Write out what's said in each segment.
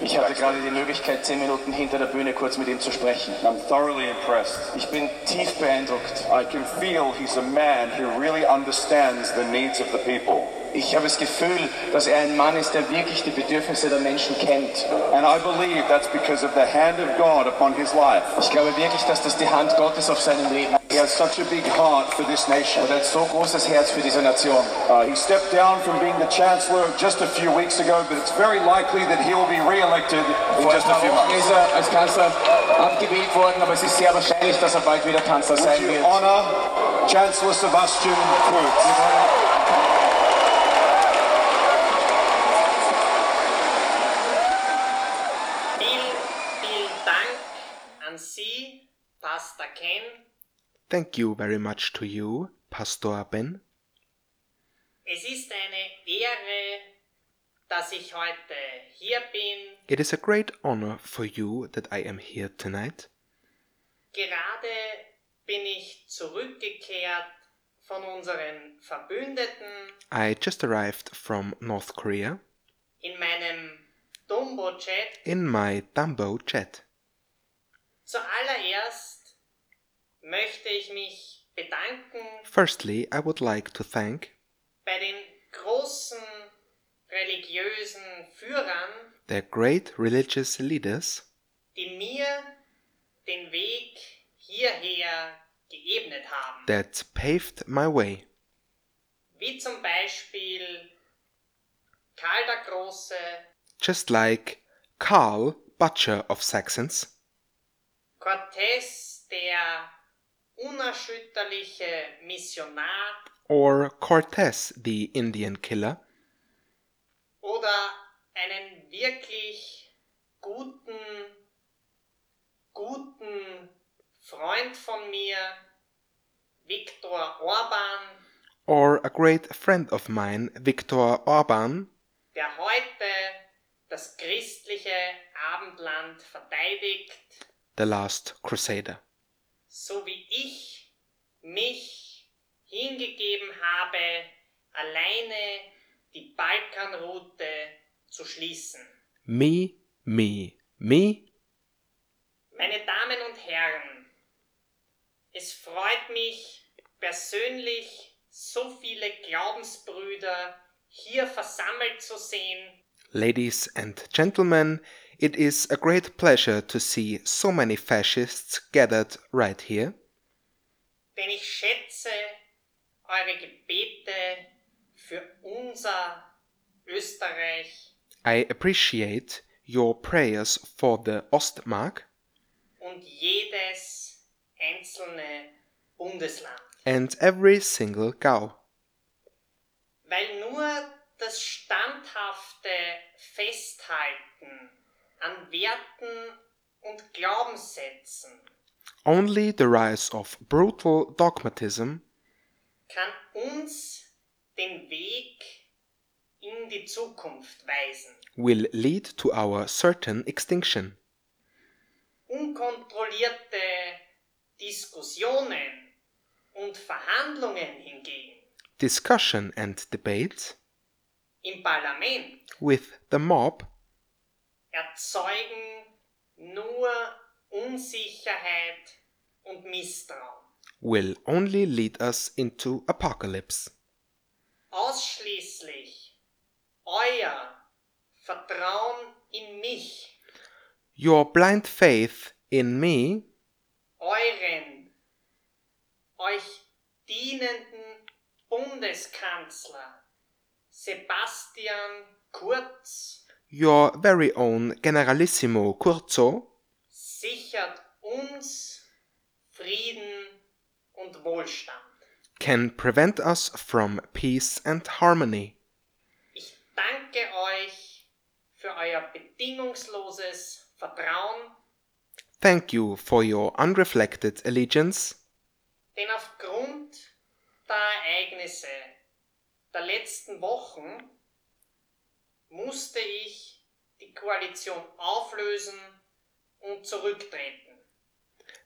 Ich hatte gerade die Möglichkeit, zehn Minuten hinter der Bühne kurz mit ihm zu sprechen. I'm thoroughly impressed. Ich bin tief beeindruckt. I can feel he's a man who really understands the needs of the people. Ich habe das Gefühl, dass er ein Mann ist, der wirklich die Bedürfnisse der Menschen kennt. And I believe that's because of the hand of God upon his life. Ich glaube wirklich, dass das die Hand Gottes auf seinem Leben He has such a big heart for this nation. Und er hat so großes Herz für diese Nation. Uh, he stepped down from being the chancellor just a few weeks ago, but it's very likely that he will be re-elected in just a few months. ist er als Kanzler abgewählt worden, aber es ist sehr wahrscheinlich, dass er bald wieder Kanzler Would sein wird. honor Chancellor Sebastian Kurz? Thank you very much to you, Pastor Ben. Es ist eine Ehre, dass ich heute hier bin. It is a great honor for you that I am here tonight. Gerade bin ich zurückgekehrt von unseren Verbündeten I just arrived from North Korea in meinem Dumbo-Jet. in my Dumbo jet. Zuallererst möchte ich mich bedanken Firstly, I would like to thank bei den großen religiösen Führern, the great religious leaders die mir den Weg hierher geebnet haben. that paved my way, Wie zum Beispiel Karl der Große, just like Karl, Butcher of Saxons, Cortés, der unerschütterliche Missionar or Cortes, the Indian killer, oder einen wirklich guten, guten Freund von mir, Viktor Orban, or a great friend of mine, Viktor Orban, der heute das christliche Abendland verteidigt, the last crusader. So wie ich mich hingegeben habe, alleine die Balkanroute zu schließen. Me, me, me, Meine Damen und Herren, es freut mich persönlich, so viele Glaubensbrüder hier versammelt zu sehen ladies and gentlemen, it is a great pleasure to see so many fascists gathered right here. denn ich schätze eure Gebete für unser Österreich. I appreciate your prayers for the Ostmark und jedes einzelne Bundesland, and every single Gau, weil nur das standhafte Festhalten an Werten und Glaubenssätzen only the rise of brutal dogmatism kann uns den Weg in die Zukunft weisen. will lead to our certain extinction. Unkontrollierte Diskussionen und Verhandlungen hingegen Discussion and debate im Parlament with the mob erzeugen nur Unsicherheit und Misstrauen. will only lead us into apocalypse. Ausschließlich euer Vertrauen in mich, Your blind faith in me euren, euch dienenden Bundeskanzler Sebastian Kurz Your very own Generalissimo Curzo sichert uns Frieden und Wohlstand. can prevent us from peace and harmony. Ich danke euch für euer bedingungsloses Vertrauen, Thank you for your unreflected allegiance, denn aufgrund der Ereignisse der letzten Wochen musste ich die Koalition auflösen und zurücktreten.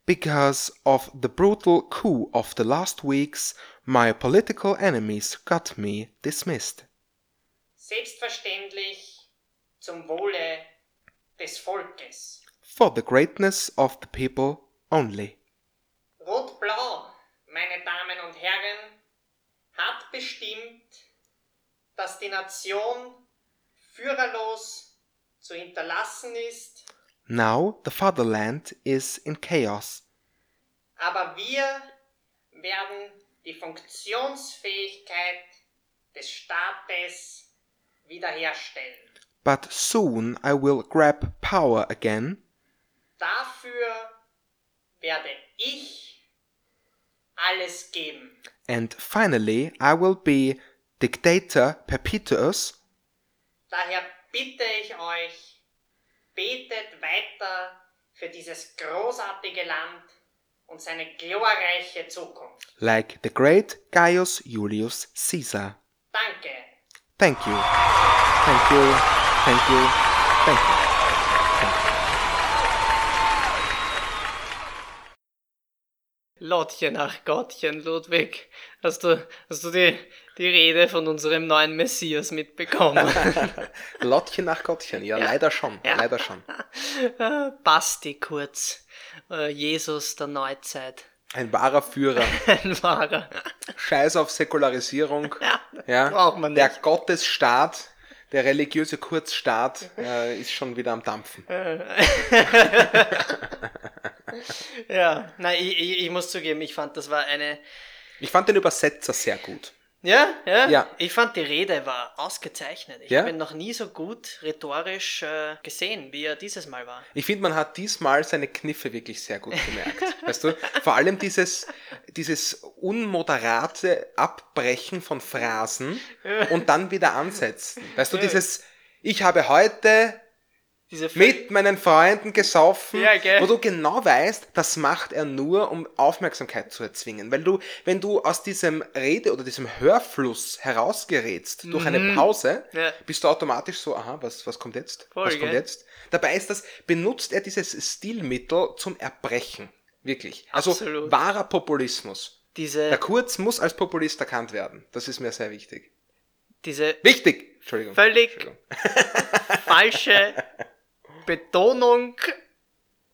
because of the brutal coup of the last weeks, my political enemies got me dismissed. selbstverständlich zum Wohle des Volkes. For the greatness of the people only. Rot-Blau, meine Damen und Herren, hat bestimmt, dass die Nation führerlos zu hinterlassen ist, Now the fatherland is in chaos. aber wir werden die Funktionsfähigkeit des Staates wiederherstellen. But soon I will grab power again, Dafür werde ich alles geben. and finally I will be dictator perpetuus. Daher bitte ich euch, betet weiter für dieses großartige Land und seine glorreiche Zukunft. like the great Gaius Julius Caesar. Danke. Thank you. Thank you. Thank you. Thank you. Lottchen, ach Gottchen, Ludwig, hast du, hast du die, die Rede von unserem neuen Messias mitbekommen? Lottchen nach Gottchen, ja, leider schon, Ja. leider schon. Äh, Basti kurz, äh, Jesus der Neuzeit, Ein wahrer Führer. ein wahrer. Scheiß auf Säkularisierung. Ja, Ja, braucht man Der nicht. Gottesstaat, der religiöse Kurzstaat äh, ist schon wieder am Dampfen. Ja, nein, ich, ich, ich muss zugeben, ich fand, das war eine. Ich fand den Übersetzer sehr gut. Ja, ja, Ja. Ich fand, die Rede war ausgezeichnet. Ich Ja? habe ihn noch nie so gut rhetorisch äh, gesehen, wie er dieses Mal war. Ich finde, man hat diesmal seine Kniffe wirklich sehr gut gemerkt. weißt du? Vor allem dieses, dieses unmoderate Abbrechen von Phrasen und dann wieder ansetzen. Weißt du, dieses, ich habe heute mit meinen Freunden gesoffen, Ja, wo du genau weißt, das macht er nur, um Aufmerksamkeit zu erzwingen. Weil du, wenn du aus diesem Rede- oder diesem Hörfluss herausgerätst durch eine Pause, Mhm. Ja. bist du automatisch so, aha, was, was kommt jetzt? Voll, was kommt gell. jetzt? Dabei ist das, benutzt er dieses Stilmittel zum Erbrechen. Wirklich. Also Absolut. wahrer Populismus. diese, Der Kurz muss als Populist erkannt werden. Das ist mir sehr wichtig. diese Wichtig! Entschuldigung. völlig Entschuldigung. falsche Betonung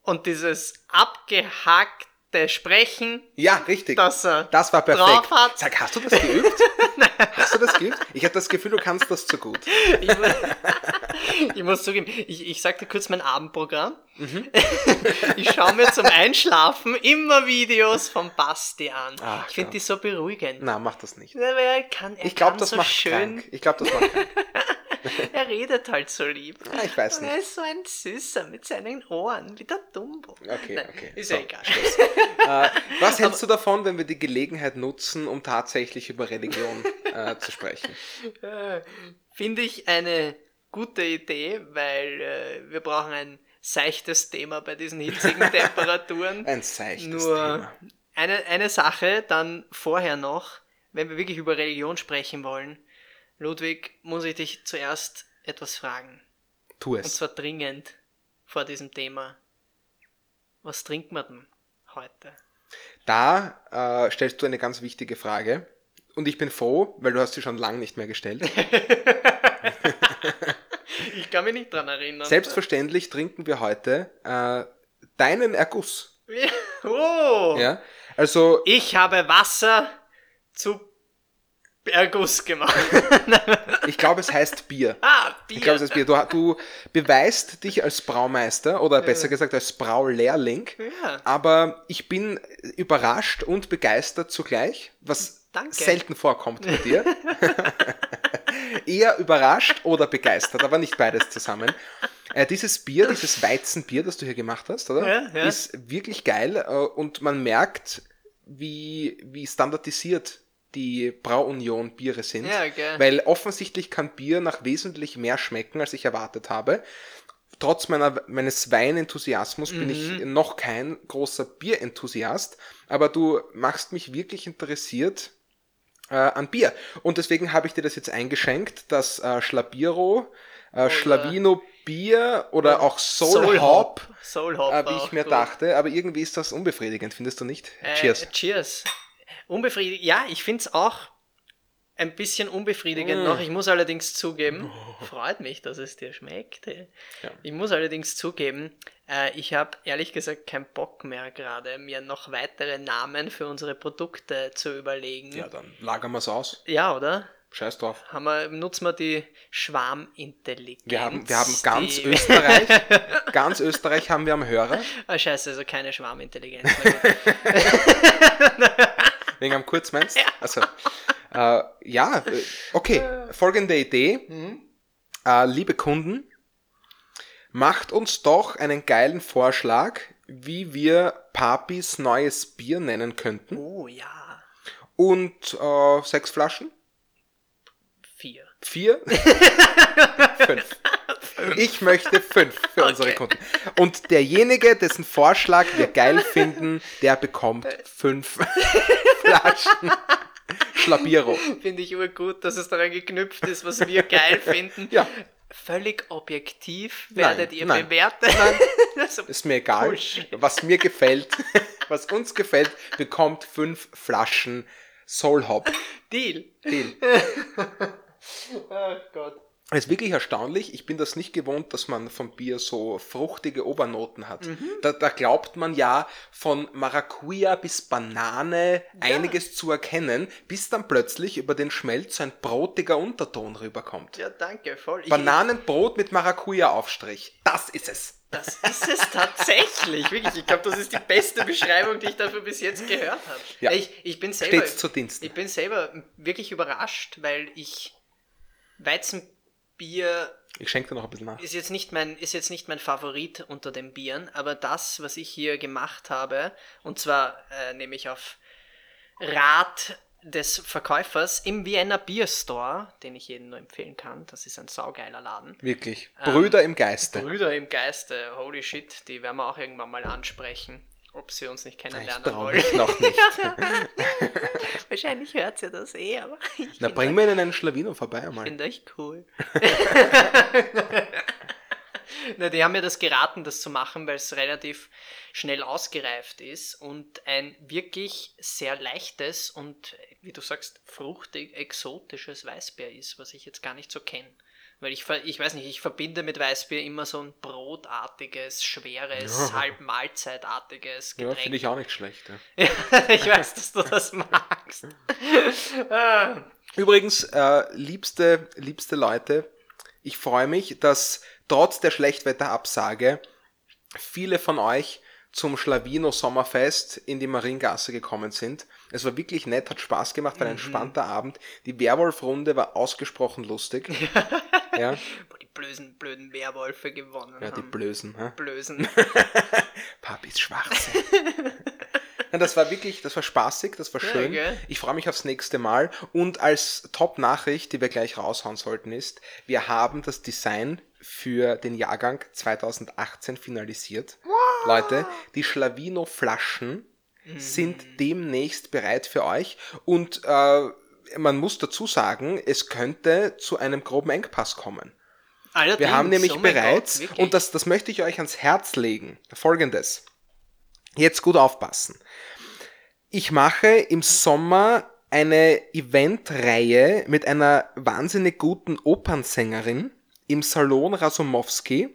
und dieses abgehackte Sprechen, Ja, richtig. das Das war perfekt. Sag, hast du das geübt? hast du das geübt? Ich habe das Gefühl, du kannst das zu gut. Ich, mu- ich muss zugeben, ich, ich sagte kurz mein Abendprogramm. Mhm. ich schaue mir zum Einschlafen immer Videos von Basti an. Ach, ich finde die so beruhigend. Na, mach das nicht. Er kann, er Ich glaube, das so macht schön, krank. Ich glaube, das macht krank. er redet halt so lieb. Ah, ich weiß Und nicht. Er ist so ein Süßer mit seinen Ohren, wie der Dumbo. Okay, Nein, okay. Ist So, ja egal. Äh, was hältst du davon, wenn wir die Gelegenheit nutzen, um tatsächlich über Religion äh, zu sprechen? Finde ich eine gute Idee, weil äh, wir brauchen ein seichtes Thema bei diesen hitzigen Temperaturen. Ein seichtes Nur Thema. eine, eine Sache dann vorher noch, wenn wir wirklich über Religion sprechen wollen. Ludwig, muss ich dich zuerst etwas fragen. Tu Und es. zwar dringend vor diesem Thema. Was trinkt man denn heute? Da äh, stellst du eine ganz wichtige Frage. Und ich bin froh, weil du hast sie schon lange nicht mehr gestellt. Ich kann mich nicht dran erinnern. Selbstverständlich trinken wir heute äh, deinen Erguss. Oh! Ja? Also Ich habe Wasser zu Erguss gemacht. ich glaube, es heißt Bier. ah, Bier. Ich glaube, es heißt Bier. Du, du beweist dich als Braumeister oder besser gesagt als Braulehrling. Ja. Aber ich bin überrascht und begeistert zugleich, was Danke. selten vorkommt bei dir. Eher überrascht oder begeistert, aber nicht beides zusammen. Äh, dieses Bier, dieses Weizenbier, das du hier gemacht hast, oder? Ja, ja. Ist wirklich geil äh, und man merkt, wie, wie standardisiert die Brauunion Biere sind. Ja, gell. Weil offensichtlich kann Bier nach wesentlich mehr schmecken, als ich erwartet habe. Trotz meiner, meines Weinenthusiasmus bin ich Mhm. noch kein großer Bierenthusiast, aber du machst mich wirklich interessiert äh, an Bier. Und deswegen habe ich dir das jetzt eingeschenkt, das äh, Schlabiro, äh, Schlavino Bier oder auch Soul, Hop, Soul Hop. äh, wie ich mir gut. dachte. Aber irgendwie ist das unbefriedigend, findest du nicht? Äh, Cheers. Cheers. Unbefriedigend. Ja, ich finde es auch ein bisschen unbefriedigend Mm. noch. Ich muss allerdings zugeben, freut mich, dass es dir schmeckt. Ja. Ich muss allerdings zugeben, äh, ich habe ehrlich gesagt keinen Bock mehr gerade, mir noch weitere Namen für unsere Produkte zu überlegen. Ja, dann lagern wir es aus. Ja, oder? Scheiß drauf. Haben wir, nutzen wir die Schwarmintelligenz. Wir haben, wir haben ganz die, Österreich, ganz Österreich haben wir am Hörer, Ah, scheiße, also keine Schwarmintelligenz. Wegen am Kurzmeinst. Also, äh, ja, äh, okay, folgende Idee. Äh, liebe Kunden, macht uns doch einen geilen Vorschlag, wie wir Papis neues Bier nennen könnten. oh ja, Und äh, sechs Flaschen? vier. Vier? fünf. Ich möchte fünf für unsere Okay. Kunden. Und derjenige, dessen Vorschlag wir geil finden, der bekommt fünf Flaschen Schlabiro. Finde ich urgut, dass es daran geknüpft ist, was wir geil finden. Ja. Völlig objektiv werdet Nein, ihr nein. bewerten. Also, Ist mir egal. Bullshit. Was mir gefällt, was uns gefällt, bekommt fünf Flaschen Soul Hop. Deal. Deal. Oh Gott. Es ist wirklich erstaunlich. Ich bin das nicht gewohnt, dass man vom Bier so fruchtige Obernoten hat. Da, da glaubt man ja von Maracuja bis Banane einiges zu erkennen, bis dann plötzlich über den Schmelz so ein brotiger Unterton rüberkommt. Ja, danke, voll. Bananenbrot mit Maracuja-Aufstrich. Das ist es. Das ist es tatsächlich. Wirklich, ich glaube, das ist die beste Beschreibung, die ich dafür bis jetzt gehört habe. Ja. Ich, ich bin selber. Stets zu Diensten. Ich bin selber wirklich überrascht, weil ich Weizenbier Ich schenke dir noch ein bisschen nach. ist jetzt nicht mein ist jetzt nicht mein Favorit unter den Bieren, aber das, was ich hier gemacht habe, und zwar äh, nämlich auf Rat des Verkäufers im Vienna Beer Store, den ich jedem nur empfehlen kann. Das ist ein saugeiler Laden. Wirklich. Brüder im Geiste. Brüder im Geiste, holy shit, die werden wir auch irgendwann mal ansprechen, ob sie uns nicht Ich kennenlernen traue wollen. mich noch nicht. Wahrscheinlich hört sie das eh, aber ich Na, find bring mir in einen Schlawiner vorbei einmal. finde euch cool. Na, die haben mir das geraten, das zu machen, weil es relativ schnell ausgereift ist und ein wirklich sehr leichtes und, wie du sagst, fruchtig, exotisches Weißbier ist, was ich jetzt gar nicht so kenne. Weil ich, ich weiß nicht, ich verbinde mit Weißbier immer so ein brotartiges, schweres, Ja. halb Mahlzeitartiges Ja, Getränk. finde ich auch nicht schlecht. Ja. ich weiß, dass du das magst. Übrigens, äh, liebste, liebste Leute, ich freue mich, dass trotz der Schlechtwetterabsage viele von euch zum Schlawino Sommerfest in die Mariengasse gekommen sind. Es war wirklich nett, hat Spaß gemacht, war ein entspannter Abend. Die Werwolf-Runde war ausgesprochen lustig. ja, Wo die blöden, blöden Werwölfe gewonnen ja, die haben. Blösen. Hä? Blösen. Papis Schwarze. Ja, das war wirklich, das war spaßig, das war schön. gell? ich freue mich aufs nächste Mal. Und als Top-Nachricht, die wir gleich raushauen sollten, ist, wir haben das Design für den Jahrgang 2018 finalisiert. Leute, die Schlawino-Flaschen sind demnächst bereit für euch. Und äh, man muss dazu sagen, es könnte zu einem groben Engpass kommen. Allerdings, Wir haben nämlich oh bereits, Gott, und das, das möchte ich euch ans Herz legen, folgendes. Jetzt gut aufpassen. Ich mache im Sommer eine Eventreihe mit einer wahnsinnig guten Opernsängerin im Salon Rasumowski.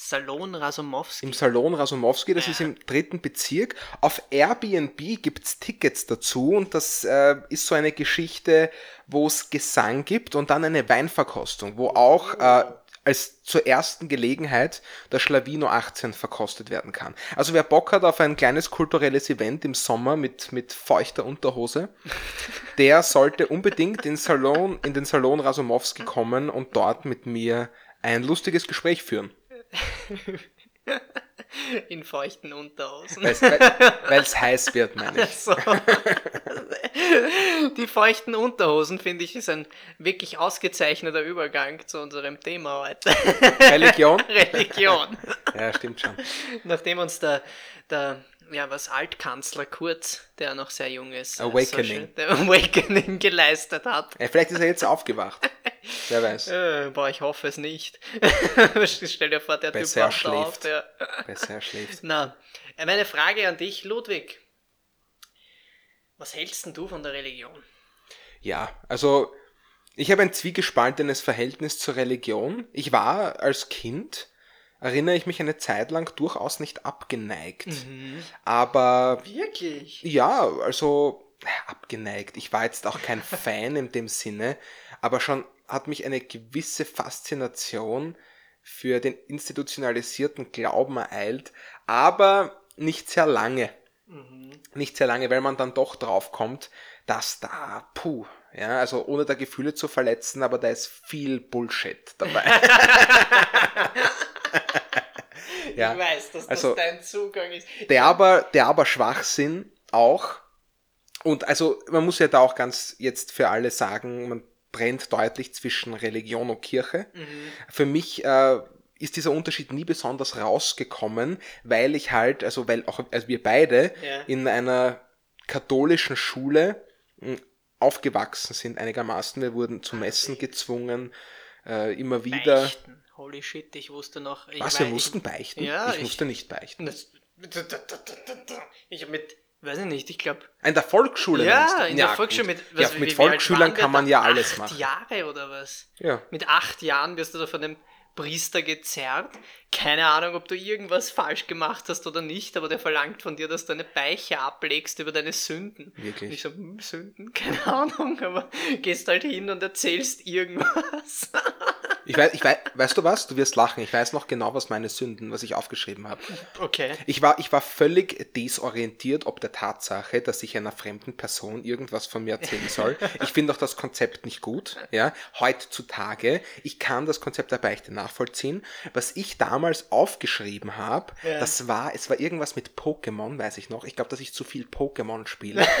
Salon Rasumowski. Im Salon Rasumowski, das ist im dritten Bezirk. Auf Airbnb gibt's Tickets dazu und das äh, ist so eine Geschichte, wo es Gesang gibt und dann eine Weinverkostung, wo auch äh, als zur ersten Gelegenheit der Schlawino 18 verkostet werden kann. Also wer Bock hat auf ein kleines kulturelles Event im Sommer mit, mit feuchter Unterhose, der sollte unbedingt in, Salon, in den Salon Rasumowski kommen und dort mit mir ein lustiges Gespräch führen. in feuchten Unterhosen. Weil es heiß wird, meine ich. So. Die feuchten Unterhosen, finde ich, ist ein wirklich ausgezeichneter Übergang zu unserem Thema heute. Religion? Religion. Ja, stimmt schon. Nachdem uns der, der ja, was Altkanzler Kurz, der noch sehr jung ist, Awakening. so schön- der Awakening geleistet hat. Ja, vielleicht ist er jetzt aufgewacht. Wer weiß. Äh, boah, ich hoffe es nicht. Stell dir vor, der Typ Besser er wacht auf. schläft. Der, Besser er schläft. Na, äh, meine Frage an dich, Ludwig. Was hältst denn du von der Religion? Ja, also Ich habe ein zwiegespaltenes Verhältnis zur Religion. Ich war als Kind, erinnere ich mich eine Zeit lang durchaus nicht abgeneigt. Aber Wirklich? ja, also äh, abgeneigt. Ich war jetzt auch kein Fan in dem Sinne, aber schon hat mich eine gewisse Faszination für den institutionalisierten Glauben ereilt, aber nicht sehr lange. Nicht sehr lange, weil man dann doch drauf kommt, dass da, puh, ja, also ohne da Gefühle zu verletzen, aber da ist viel Bullshit dabei. Ja, Ich weiß, dass also- das dein Zugang ist. der aber, der aber Schwachsinn auch. Und also man muss ja da auch ganz jetzt für alle sagen, man trennt deutlich zwischen Religion und Kirche. Für mich äh, ist dieser Unterschied nie besonders rausgekommen, weil ich halt, also weil auch also wir beide Ja. in einer katholischen Schule mh, aufgewachsen sind einigermaßen. Wir wurden zu Messen gezwungen, äh, immer wieder. Beichten. Holy shit, ich wusste noch. Ich Was, weiß- wir mussten beichten? Ja, ich, ich- musste nicht beichten. Das, ich hab mit, weiß ich nicht, ich glaube. In der Volksschule Ja, in der gut. Volksschule mit, ja, was, wie- mit wie Volksschülern kann man ja alles acht machen. Jahre oder was? Ja. Mit acht Jahren wirst du da von dem Priester gezerrt. Keine Ahnung, ob du irgendwas falsch gemacht hast oder nicht, aber der verlangt von dir, dass du eine Beiche ablegst über deine Sünden. Wirklich? Und ich so, hm, Sünden? Keine Ahnung, aber gehst halt hin und erzählst irgendwas. Ich weiß, ich weiß, weißt du was? Du wirst lachen. Ich weiß noch genau, was meine Sünden, was ich aufgeschrieben habe. Okay. Ich war, ich war völlig desorientiert ob der Tatsache, dass ich einer fremden Person irgendwas von mir erzählen soll. Ich finde auch das Konzept nicht gut. Ja, heutzutage. Ich kann das Konzept der Beichte nachvollziehen. Was ich damals aufgeschrieben habe, Ja. das war, es war irgendwas mit Pokémon, weiß ich noch. Ich glaube, dass ich zu viel Pokémon spiele.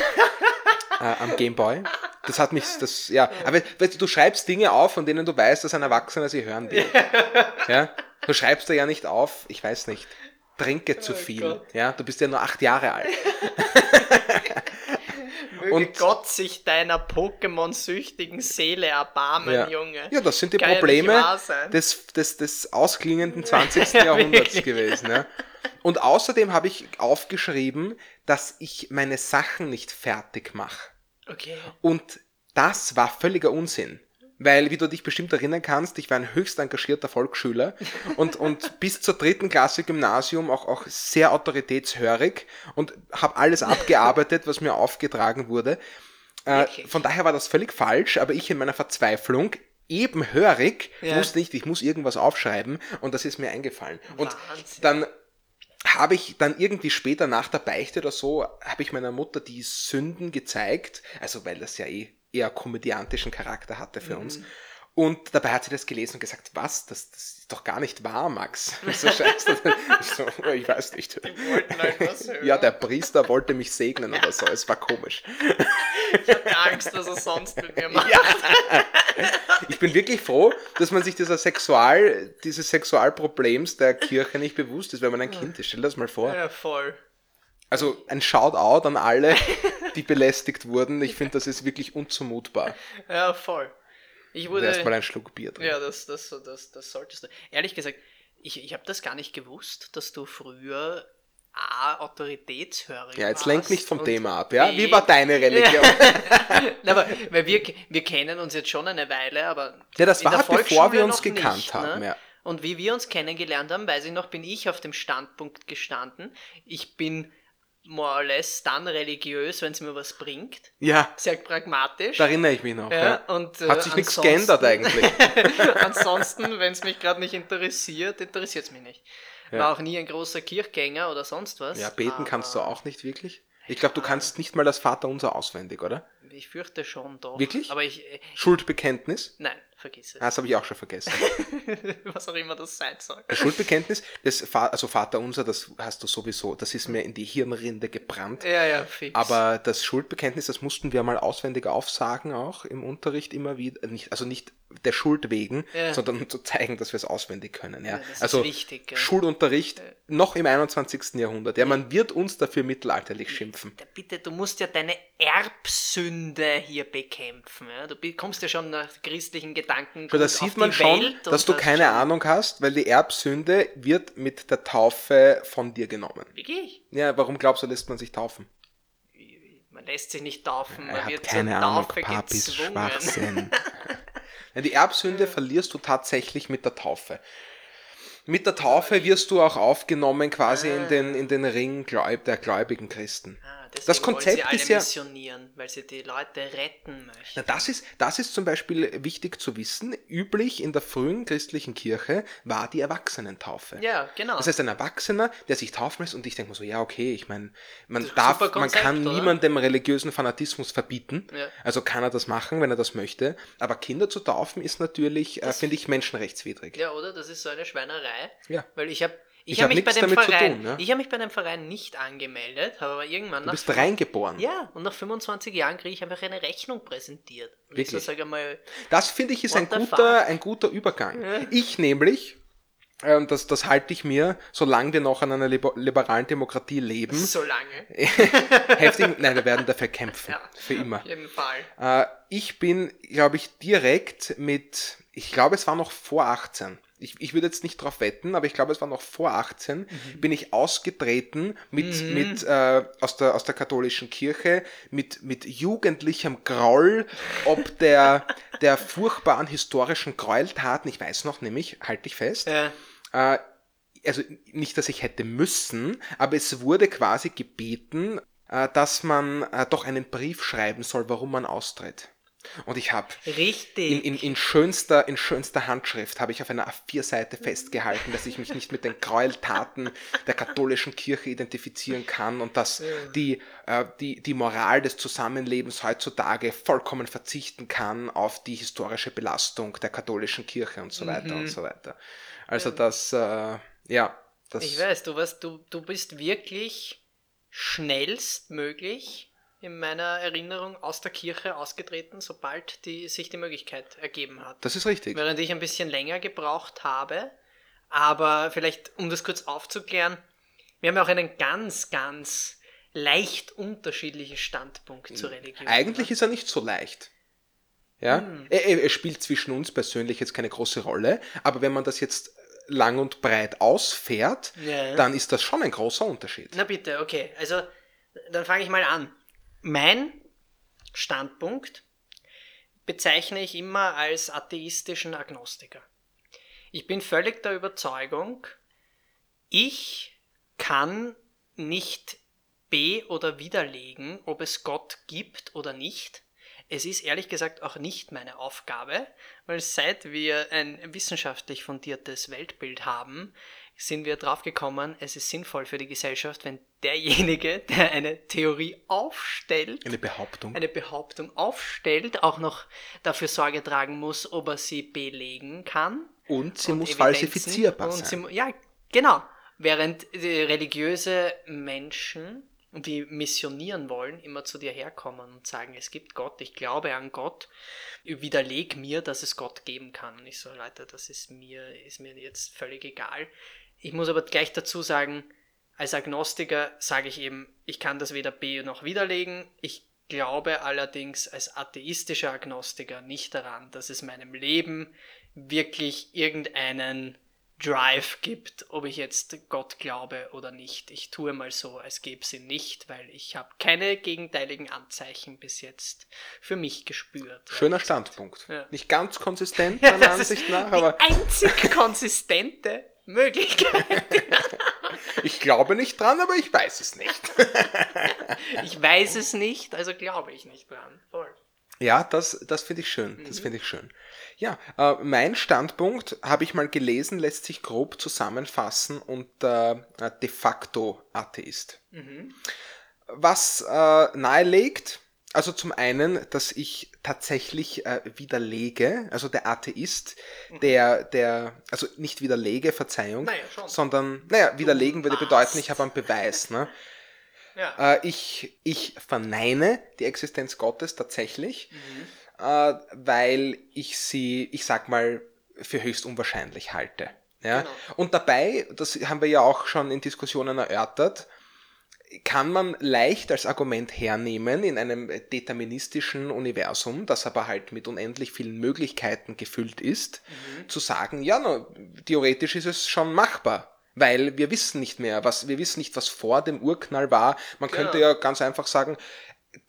äh, am Gameboy. Das hat mich, das, ja. Aber weißt du, du schreibst Dinge auf, von denen du weißt, dass ein Erwachsener sie hören will. Ja. Du schreibst da ja nicht auf, ich weiß nicht, trinke zu viel. Gott. Ja. Du bist ja nur acht Jahre alt. Möge Und- Gott sich deiner Pokémon-süchtigen Seele erbarmen, Ja. Junge. Ja, das sind die Kann ja Probleme sein. des, des, des ausklingenden 20. Ja, Jahrhunderts gewesen. Ja. Und außerdem habe ich aufgeschrieben, dass ich meine Sachen nicht fertig mache. Okay. Und das war völliger Unsinn. Weil, wie du dich bestimmt erinnern kannst, ich war ein höchst engagierter Volksschüler und, und bis zur dritten Klasse Gymnasium auch, auch sehr autoritätshörig und habe alles abgearbeitet, was mir aufgetragen wurde. Äh, von daher war das völlig falsch, aber ich in meiner Verzweiflung, eben hörig, Ja. wusste nicht, ich muss irgendwas aufschreiben und das ist mir eingefallen. Und Wahnsinn. dann habe ich dann irgendwie später nach der Beichte oder so, habe ich meiner Mutter die Sünden gezeigt, also weil das ja eh eher komödiantischen Charakter hatte für uns. Und dabei hat sie das gelesen und gesagt, was, das, das ist doch gar nicht wahr, Max. So scheiße. Ich, so, ich weiß nicht. wollten halt. Ja, der Priester wollte mich segnen oder so, es war komisch. Ich hatte Angst, was er sonst mit mir macht. Ich bin wirklich froh, dass man sich dieser Sexual, dieses Sexualproblems der Kirche nicht bewusst ist, wenn man ein Kind ist. Stell dir das mal vor. Ja, voll. Also ein Shoutout an alle, die belästigt wurden. Ich finde, das ist wirklich unzumutbar. Ja, voll. Ich wurde. Erstmal ein Schluck Bier drin. Ja, das, das, das, das solltest du. Ehrlich gesagt, ich, ich habe das gar nicht gewusst, dass du früher A, autoritätshörig Ja, jetzt lenk nicht vom Thema ab. Ja? B, Wie war deine Religion? Na, aber weil wir, wir kennen uns jetzt schon eine Weile, aber Ja, das war der bevor wir uns gekannt nicht, haben, Ne? ja. Und wie wir uns kennengelernt haben, weiß ich noch, bin ich auf dem Standpunkt gestanden. Ich bin more or less dann religiös, wenn es mir was bringt. ja, Sehr pragmatisch. da erinnere ich mich noch. Ja, Ja, und, äh, Hat sich nichts geändert eigentlich. Ansonsten, wenn es mich gerade nicht interessiert, interessiert es mich nicht. War Ja. auch nie ein großer Kirchgänger oder sonst was. Ja, beten aber kannst du auch nicht wirklich. Ich glaube, du kannst nicht mal das Vaterunser auswendig, oder? Ich fürchte schon doch. Wirklich? Aber ich. äh, Schuldbekenntnis? Nein, vergiss es. Ah, Das habe ich auch schon vergessen. was auch immer das sein soll. Das Schuldbekenntnis, das, also Vaterunser, das hast du sowieso, das ist mir in die Hirnrinde gebrannt. Ja, ja, fix. Aber das Schuldbekenntnis, das mussten wir mal auswendig aufsagen, auch im Unterricht immer wieder. Nicht, also nicht der Schuld wegen, Ja. sondern um zu zeigen, dass wir es auswendig können. Ja. Ja, also wichtig, gell? Schulunterricht noch im 21. Jahrhundert. Ja, man wird uns dafür mittelalterlich schimpfen. Ja, Bitte, du musst ja deine Erbsünde hier bekämpfen. Ja? Du kommst ja schon nach christlichen Gedanken. So, da sieht man schon, dass du keine Ahnung hast, weil die Erbsünde wird mit der Taufe von dir genommen. Wirklich? Ja, warum glaubst du, lässt man sich taufen? Man lässt sich nicht taufen, man Er wird hat keine zur Ahnung, Taufe Papis gezwungen. Schwachsinn. Die Erbsünde verlierst du tatsächlich mit der Taufe. Mit der Taufe wirst du auch aufgenommen quasi in den, in den Ring der gläubigen Christen. Deswegen Das Konzept wollen sie alle ist ja- missionieren, weil sie die Leute retten möchten. Na, das ist, das ist zum Beispiel wichtig zu wissen. Üblich in der frühen christlichen Kirche war die Erwachsenentaufe. Ja, genau. Das heißt, ein Erwachsener, der sich taufen lässt und ich denke mir so, ja, okay, ich meine, man darf, super man kann Konzept, oder? niemandem religiösen Fanatismus verbieten. Ja. Also kann er das machen, wenn er das möchte. Aber Kinder zu taufen ist natürlich, äh, finde ich, menschenrechtswidrig. Ja, oder? Das ist so eine Schweinerei. Ja. Weil ich habe ich Ich hab hab mich bei dem Verein, tun, ja. ich habe mich bei dem Verein nicht angemeldet, habe aber irgendwann Du nach bist reingeboren. ja, und nach 25 Jahren kriege ich einfach eine Rechnung präsentiert. Und ich Wirklich? sage mal, Das finde ich ist ein guter, ein guter Übergang. Ich nämlich, ähm, das, das halte ich mir, solange wir noch an einer liber liberalen Demokratie leben, so lange. heftig, nein, wir werden dafür kämpfen. Ja. Für immer. Auf jeden Fall. Äh, ich bin, glaube ich, direkt mit, ich glaube, es war noch vor 18. Ich, ich würde jetzt nicht drauf wetten, aber ich glaube, es war noch vor 18, Mhm. bin ich ausgetreten mit, mit äh, aus, der, aus der katholischen Kirche mit, mit jugendlichem Groll, ob der, der furchtbaren historischen Gräueltaten, ich weiß noch nämlich, halte ich fest, Äh, äh, also nicht, dass ich hätte müssen, aber es wurde quasi gebeten, äh, dass man äh, doch einen Brief schreiben soll, warum man austritt. Und ich habe in, in, in, schönster, in schönster Handschrift habe ich auf einer A4-Seite festgehalten, dass ich mich nicht mit den Gräueltaten der katholischen Kirche identifizieren kann und dass die, äh, die, die Moral des Zusammenlebens heutzutage vollkommen verzichten kann auf die historische Belastung der katholischen Kirche und so weiter und so weiter. Also das, äh, ja, das ich weiß, du, was, du, du bist wirklich schnellstmöglich in meiner Erinnerung aus der Kirche ausgetreten, sobald die, sich die Möglichkeit ergeben hat. das ist richtig. Während ich ein bisschen länger gebraucht habe. Aber vielleicht, um das kurz aufzuklären, wir haben ja auch einen ganz, ganz leicht unterschiedlichen Standpunkt zur Religion. Eigentlich ist er nicht so leicht. Ja, er, er er spielt zwischen uns persönlich jetzt keine große Rolle, aber wenn man das jetzt lang und breit ausfährt, Ja. dann ist das schon ein großer Unterschied. Na bitte, okay. Also, dann fange ich mal an. Mein Standpunkt bezeichne ich immer als atheistischen Agnostiker. Ich bin völlig der Überzeugung, ich kann nicht be- oder widerlegen, ob es Gott gibt oder nicht. Es ist ehrlich gesagt auch nicht meine Aufgabe, weil seit wir ein wissenschaftlich fundiertes Weltbild haben, sind wir draufgekommen, es ist sinnvoll für die Gesellschaft, wenn derjenige, der eine Theorie aufstellt, Eine Behauptung. eine Behauptung aufstellt, auch noch dafür Sorge tragen muss, ob er sie belegen kann. und sie und muss Evidenzen. falsifizierbar und sein. Sie, ja, genau. Während die religiöse Menschen, die missionieren wollen, immer zu dir herkommen und sagen, es gibt Gott, ich glaube an Gott, widerleg mir, dass es Gott geben kann. Und ich so, Leute, das ist mir, ist mir jetzt völlig egal. Ich muss aber gleich dazu sagen, als Agnostiker sage ich eben, ich kann das weder be noch widerlegen. Ich glaube allerdings als atheistischer Agnostiker nicht daran, dass es meinem Leben wirklich irgendeinen Drive gibt, ob ich jetzt Gott glaube oder nicht. Ich tue mal so, als gäbe es ihn nicht, weil ich habe keine gegenteiligen Anzeichen bis jetzt für mich gespürt. Schöner Standpunkt. Ja. Nicht ganz konsistent meiner Ansicht nach, die aber einzig konsistente Möglichkeit. ich glaube nicht dran, aber ich weiß es nicht. Ich weiß es nicht, also glaube ich nicht dran. Voll. Ja, das, das finde ich schön. Mhm. Das finde ich schön. Ja, äh, mein Standpunkt, habe ich mal gelesen, lässt sich grob zusammenfassen unter äh, de facto Atheist. Mhm. Was äh, nahelegt, also zum einen, dass ich tatsächlich äh, widerlege, also der Atheist, der, der, also nicht widerlege, Verzeihung, Mhm. Naja, sondern, naja, widerlegen würde bedeuten, ich habe einen Beweis. Ne? Ja. Äh, ich, ich verneine die Existenz Gottes tatsächlich, Mhm. äh, weil ich sie, ich sag mal, für höchst unwahrscheinlich halte. Ja? Genau. Und dabei, das haben wir ja auch schon in Diskussionen erörtert, kann man leicht als Argument hernehmen in einem deterministischen Universum, das aber halt mit unendlich vielen Möglichkeiten gefüllt ist, Mhm. zu sagen, ja, no, theoretisch ist es schon machbar. Weil wir wissen nicht mehr, was, wir wissen nicht, was vor dem Urknall war. Man könnte Genau. ja ganz einfach sagen,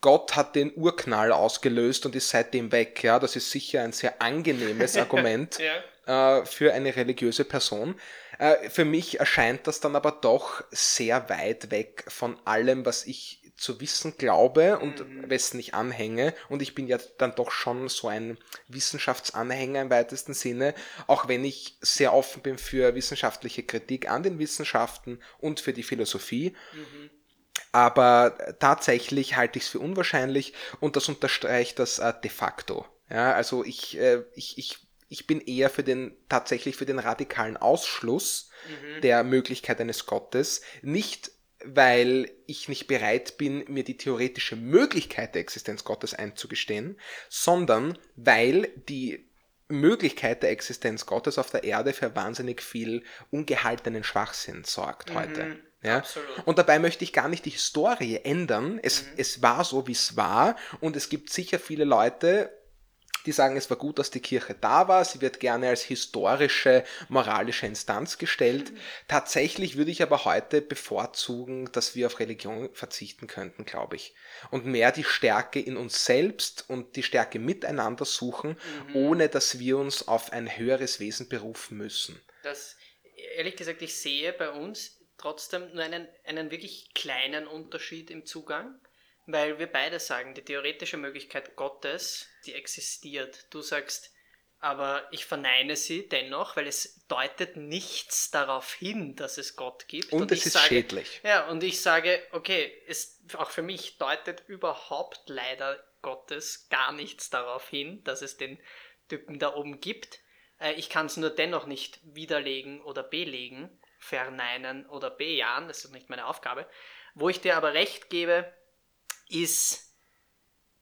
Gott hat den Urknall ausgelöst und ist seitdem weg. Ja, das ist sicher ein sehr angenehmes Argument äh, für eine religiöse Person. Äh, für mich erscheint das dann aber doch sehr weit weg von allem, was ich zu wissen glaube und wessen ich anhänge. Und ich bin ja dann doch schon so ein Wissenschaftsanhänger im weitesten Sinne, auch wenn ich sehr offen bin für wissenschaftliche Kritik an den Wissenschaften und für die Philosophie. Aber tatsächlich halte ich es für unwahrscheinlich und das unterstreicht das äh, de facto. Ja, also ich, äh, ich, ich, ich bin eher für den, tatsächlich für den radikalen Ausschluss der Möglichkeit eines Gottes, nicht weil ich nicht bereit bin, mir die theoretische Möglichkeit der Existenz Gottes einzugestehen, sondern weil die Möglichkeit der Existenz Gottes auf der Erde für wahnsinnig viel ungehaltenen Schwachsinn sorgt heute. Ja? absolut. Und dabei möchte ich gar nicht die Historie ändern. Es, es war so, wie es war. Und es gibt sicher viele Leute, die sagen, es war gut, dass die Kirche da war. Sie wird gerne als historische, moralische Instanz gestellt. Tatsächlich würde ich aber heute bevorzugen, dass wir auf Religion verzichten könnten, glaube ich. Und mehr die Stärke in uns selbst und die Stärke miteinander suchen, ohne dass wir uns auf ein höheres Wesen berufen müssen. Das, ehrlich gesagt, ich sehe bei uns trotzdem nur einen, einen wirklich kleinen Unterschied im Zugang, weil wir beide sagen, die theoretische Möglichkeit Gottes, die existiert. Du sagst, aber ich verneine sie dennoch, weil es deutet nichts darauf hin, dass es Gott gibt. Und es ich ist sage, schädlich. Ja, und ich sage, okay, es, auch für mich deutet überhaupt leider Gottes gar nichts darauf hin, dass es den Typen da oben gibt. Äh, Ich kann es nur dennoch nicht widerlegen oder belegen, verneinen oder bejahen, das ist nicht meine Aufgabe. Wo ich dir aber recht gebe, ist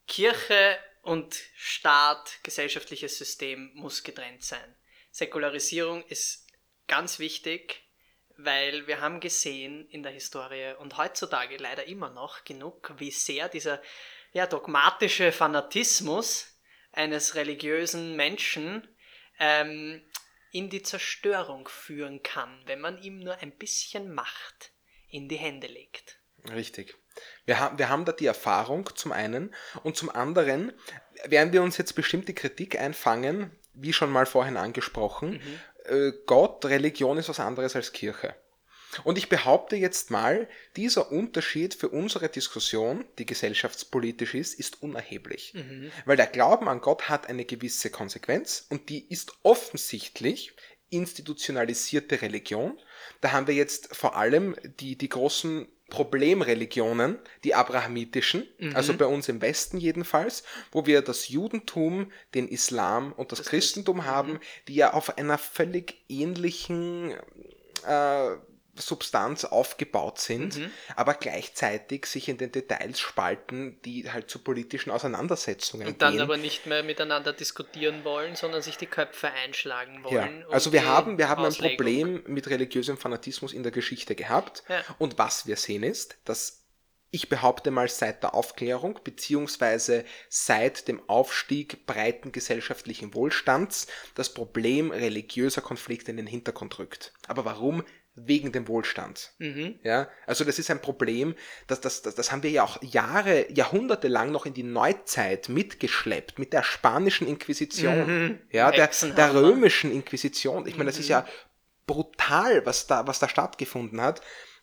Kirche und Staat, gesellschaftliches System muss getrennt sein. Säkularisierung ist ganz wichtig, weil wir haben gesehen in der Historie und heutzutage leider immer noch genug, wie sehr dieser ja, dogmatische Fanatismus eines religiösen Menschen ähm, in die Zerstörung führen kann, wenn man ihm nur ein bisschen Macht in die Hände legt. Richtig. Wir, haben wir haben da die Erfahrung zum einen und zum anderen werden wir uns jetzt bestimmte Kritik einfangen, wie schon mal vorhin angesprochen. Äh, Gott, Religion ist was anderes als Kirche. Und ich behaupte jetzt mal, dieser Unterschied für unsere Diskussion, die gesellschaftspolitisch ist, ist unerheblich. Weil der Glauben an Gott hat eine gewisse Konsequenz und die ist offensichtlich institutionalisierte Religion. Da haben wir jetzt vor allem die, die großen Problemreligionen, die abrahamitischen, also bei uns im Westen jedenfalls, wo wir das Judentum, den Islam und das, Christentum haben, die ja auf einer völlig ähnlichen äh, Substanz aufgebaut sind, Mhm. aber gleichzeitig sich in den Details spalten, die halt zu politischen Auseinandersetzungen Und dann gehen. aber nicht mehr miteinander diskutieren wollen, sondern sich die Köpfe einschlagen Ja, wollen. um also wir haben, wir haben ein. Problem mit religiösem Fanatismus in der Geschichte gehabt. Ja. Und was wir sehen ist, dass ich behaupte mal seit der Aufklärung beziehungsweise seit dem Aufstieg breiten gesellschaftlichen Wohlstands das Problem religiöser Konflikte in den Hintergrund rückt. Aber warum? Wegen dem Wohlstand. Mhm. Ja, also das ist ein Problem, das, das, das, das haben wir ja auch Jahre, Jahrhunderte lang noch in die Neuzeit mitgeschleppt, mit der spanischen Inquisition, ja, der, der römischen Inquisition. Ich meine, das ist ja brutal, was da, was da stattgefunden hat.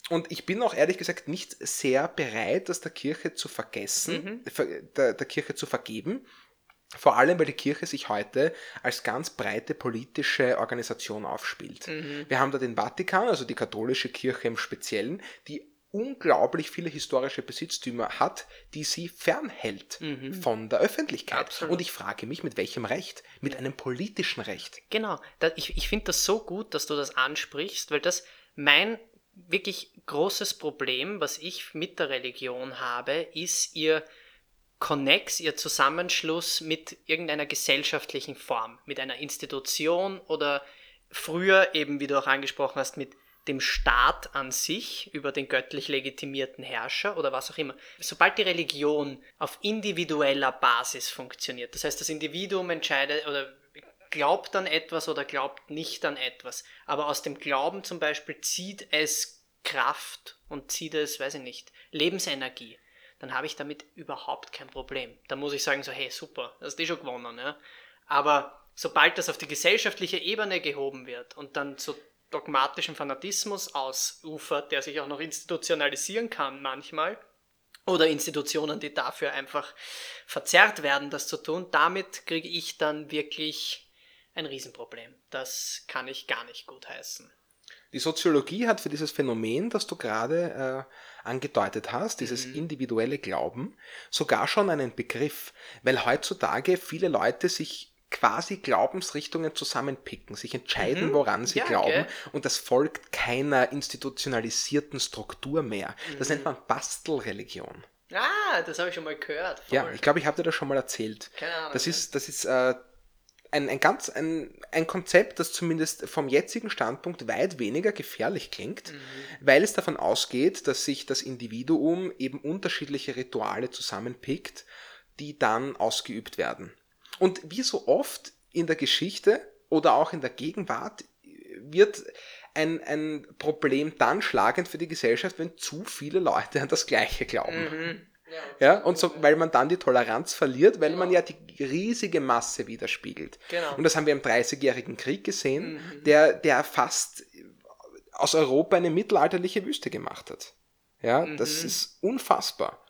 Und ich bin auch ehrlich gesagt nicht sehr bereit, das der Kirche zu vergessen, ver- der, der Kirche zu vergeben. Vor allem, weil die Kirche sich heute als ganz breite politische Organisation aufspielt. Wir haben da den Vatikan, also die katholische Kirche im Speziellen, die unglaublich viele historische Besitztümer hat, die sie fernhält von der Öffentlichkeit. Absolut. Und ich frage mich, mit welchem Recht? Mit einem politischen Recht. Genau, ich, ich finde das so gut, dass du das ansprichst, weil das mein wirklich großes Problem, was ich mit der Religion habe, ist ihr Connex, ihr Zusammenschluss mit irgendeiner gesellschaftlichen Form, mit einer Institution oder früher eben, wie du auch angesprochen hast, mit dem Staat an sich über den göttlich legitimierten Herrscher oder was auch immer. Sobald die Religion auf individueller Basis funktioniert, das heißt, das Individuum entscheidet oder glaubt an etwas oder glaubt nicht an etwas, aber aus dem Glauben zum Beispiel zieht es Kraft und zieht es, weiß ich nicht, Lebensenergie. Dann habe ich damit überhaupt kein Problem. Da muss ich sagen, so, hey, super, das hast du schon gewonnen. Ja? Aber sobald das auf die gesellschaftliche Ebene gehoben wird und dann zu dogmatischen Fanatismus ausufert, der sich auch noch institutionalisieren kann manchmal, oder Institutionen, die dafür einfach verzerrt werden, das zu tun, damit kriege ich dann wirklich ein Riesenproblem. Das kann ich gar nicht gut heißen. Die Soziologie hat für dieses Phänomen, das du gerade äh, angedeutet hast, dieses Mhm. individuelle Glauben, sogar schon einen Begriff, weil heutzutage viele Leute sich quasi Glaubensrichtungen zusammenpicken, sich entscheiden, woran sie Mhm. Ja, glauben gell? und das folgt keiner institutionalisierten Struktur mehr. Das Mhm. nennt man Bastelreligion. Ah, das habe ich schon mal gehört. Voll. Ja, ich glaube, ich habe dir das schon mal erzählt. Keine Ahnung, Das ist, das ist äh, ein, ein ganz ein, ein Konzept, das zumindest vom jetzigen Standpunkt weit weniger gefährlich klingt, Mhm. weil es davon ausgeht, dass sich das Individuum eben unterschiedliche Rituale zusammenpickt, die dann ausgeübt werden. Und wie so oft in der Geschichte oder auch in der Gegenwart wird ein, ein Problem dann schlagend für die Gesellschaft, wenn zu viele Leute an das Gleiche glauben. Mhm. Ja, und so, weil man dann die Toleranz verliert, weil man ja die riesige Masse widerspiegelt. Genau. Und das haben wir im Dreißigjährigen Krieg gesehen, der, der fast aus Europa eine mittelalterliche Wüste gemacht hat. Ja, das ist unfassbar.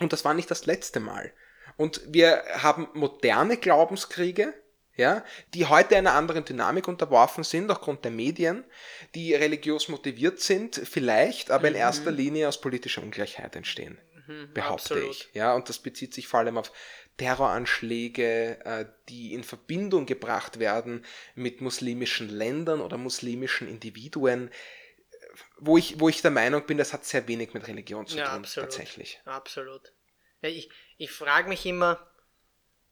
Und das war nicht das letzte Mal. Und wir haben moderne Glaubenskriege, ja, die heute einer anderen Dynamik unterworfen sind, aufgrund der Medien, die religiös motiviert sind, vielleicht, aber in erster Linie aus politischer Ungleichheit entstehen, behaupte absolut. ich. Ja, und das bezieht sich vor allem auf Terroranschläge, äh, die in Verbindung gebracht werden mit muslimischen Ländern oder muslimischen Individuen, wo ich, wo ich der Meinung bin, das hat sehr wenig mit Religion zu Ja, tun, absolut. tatsächlich. Absolut. Ja, ich ich frage mich immer,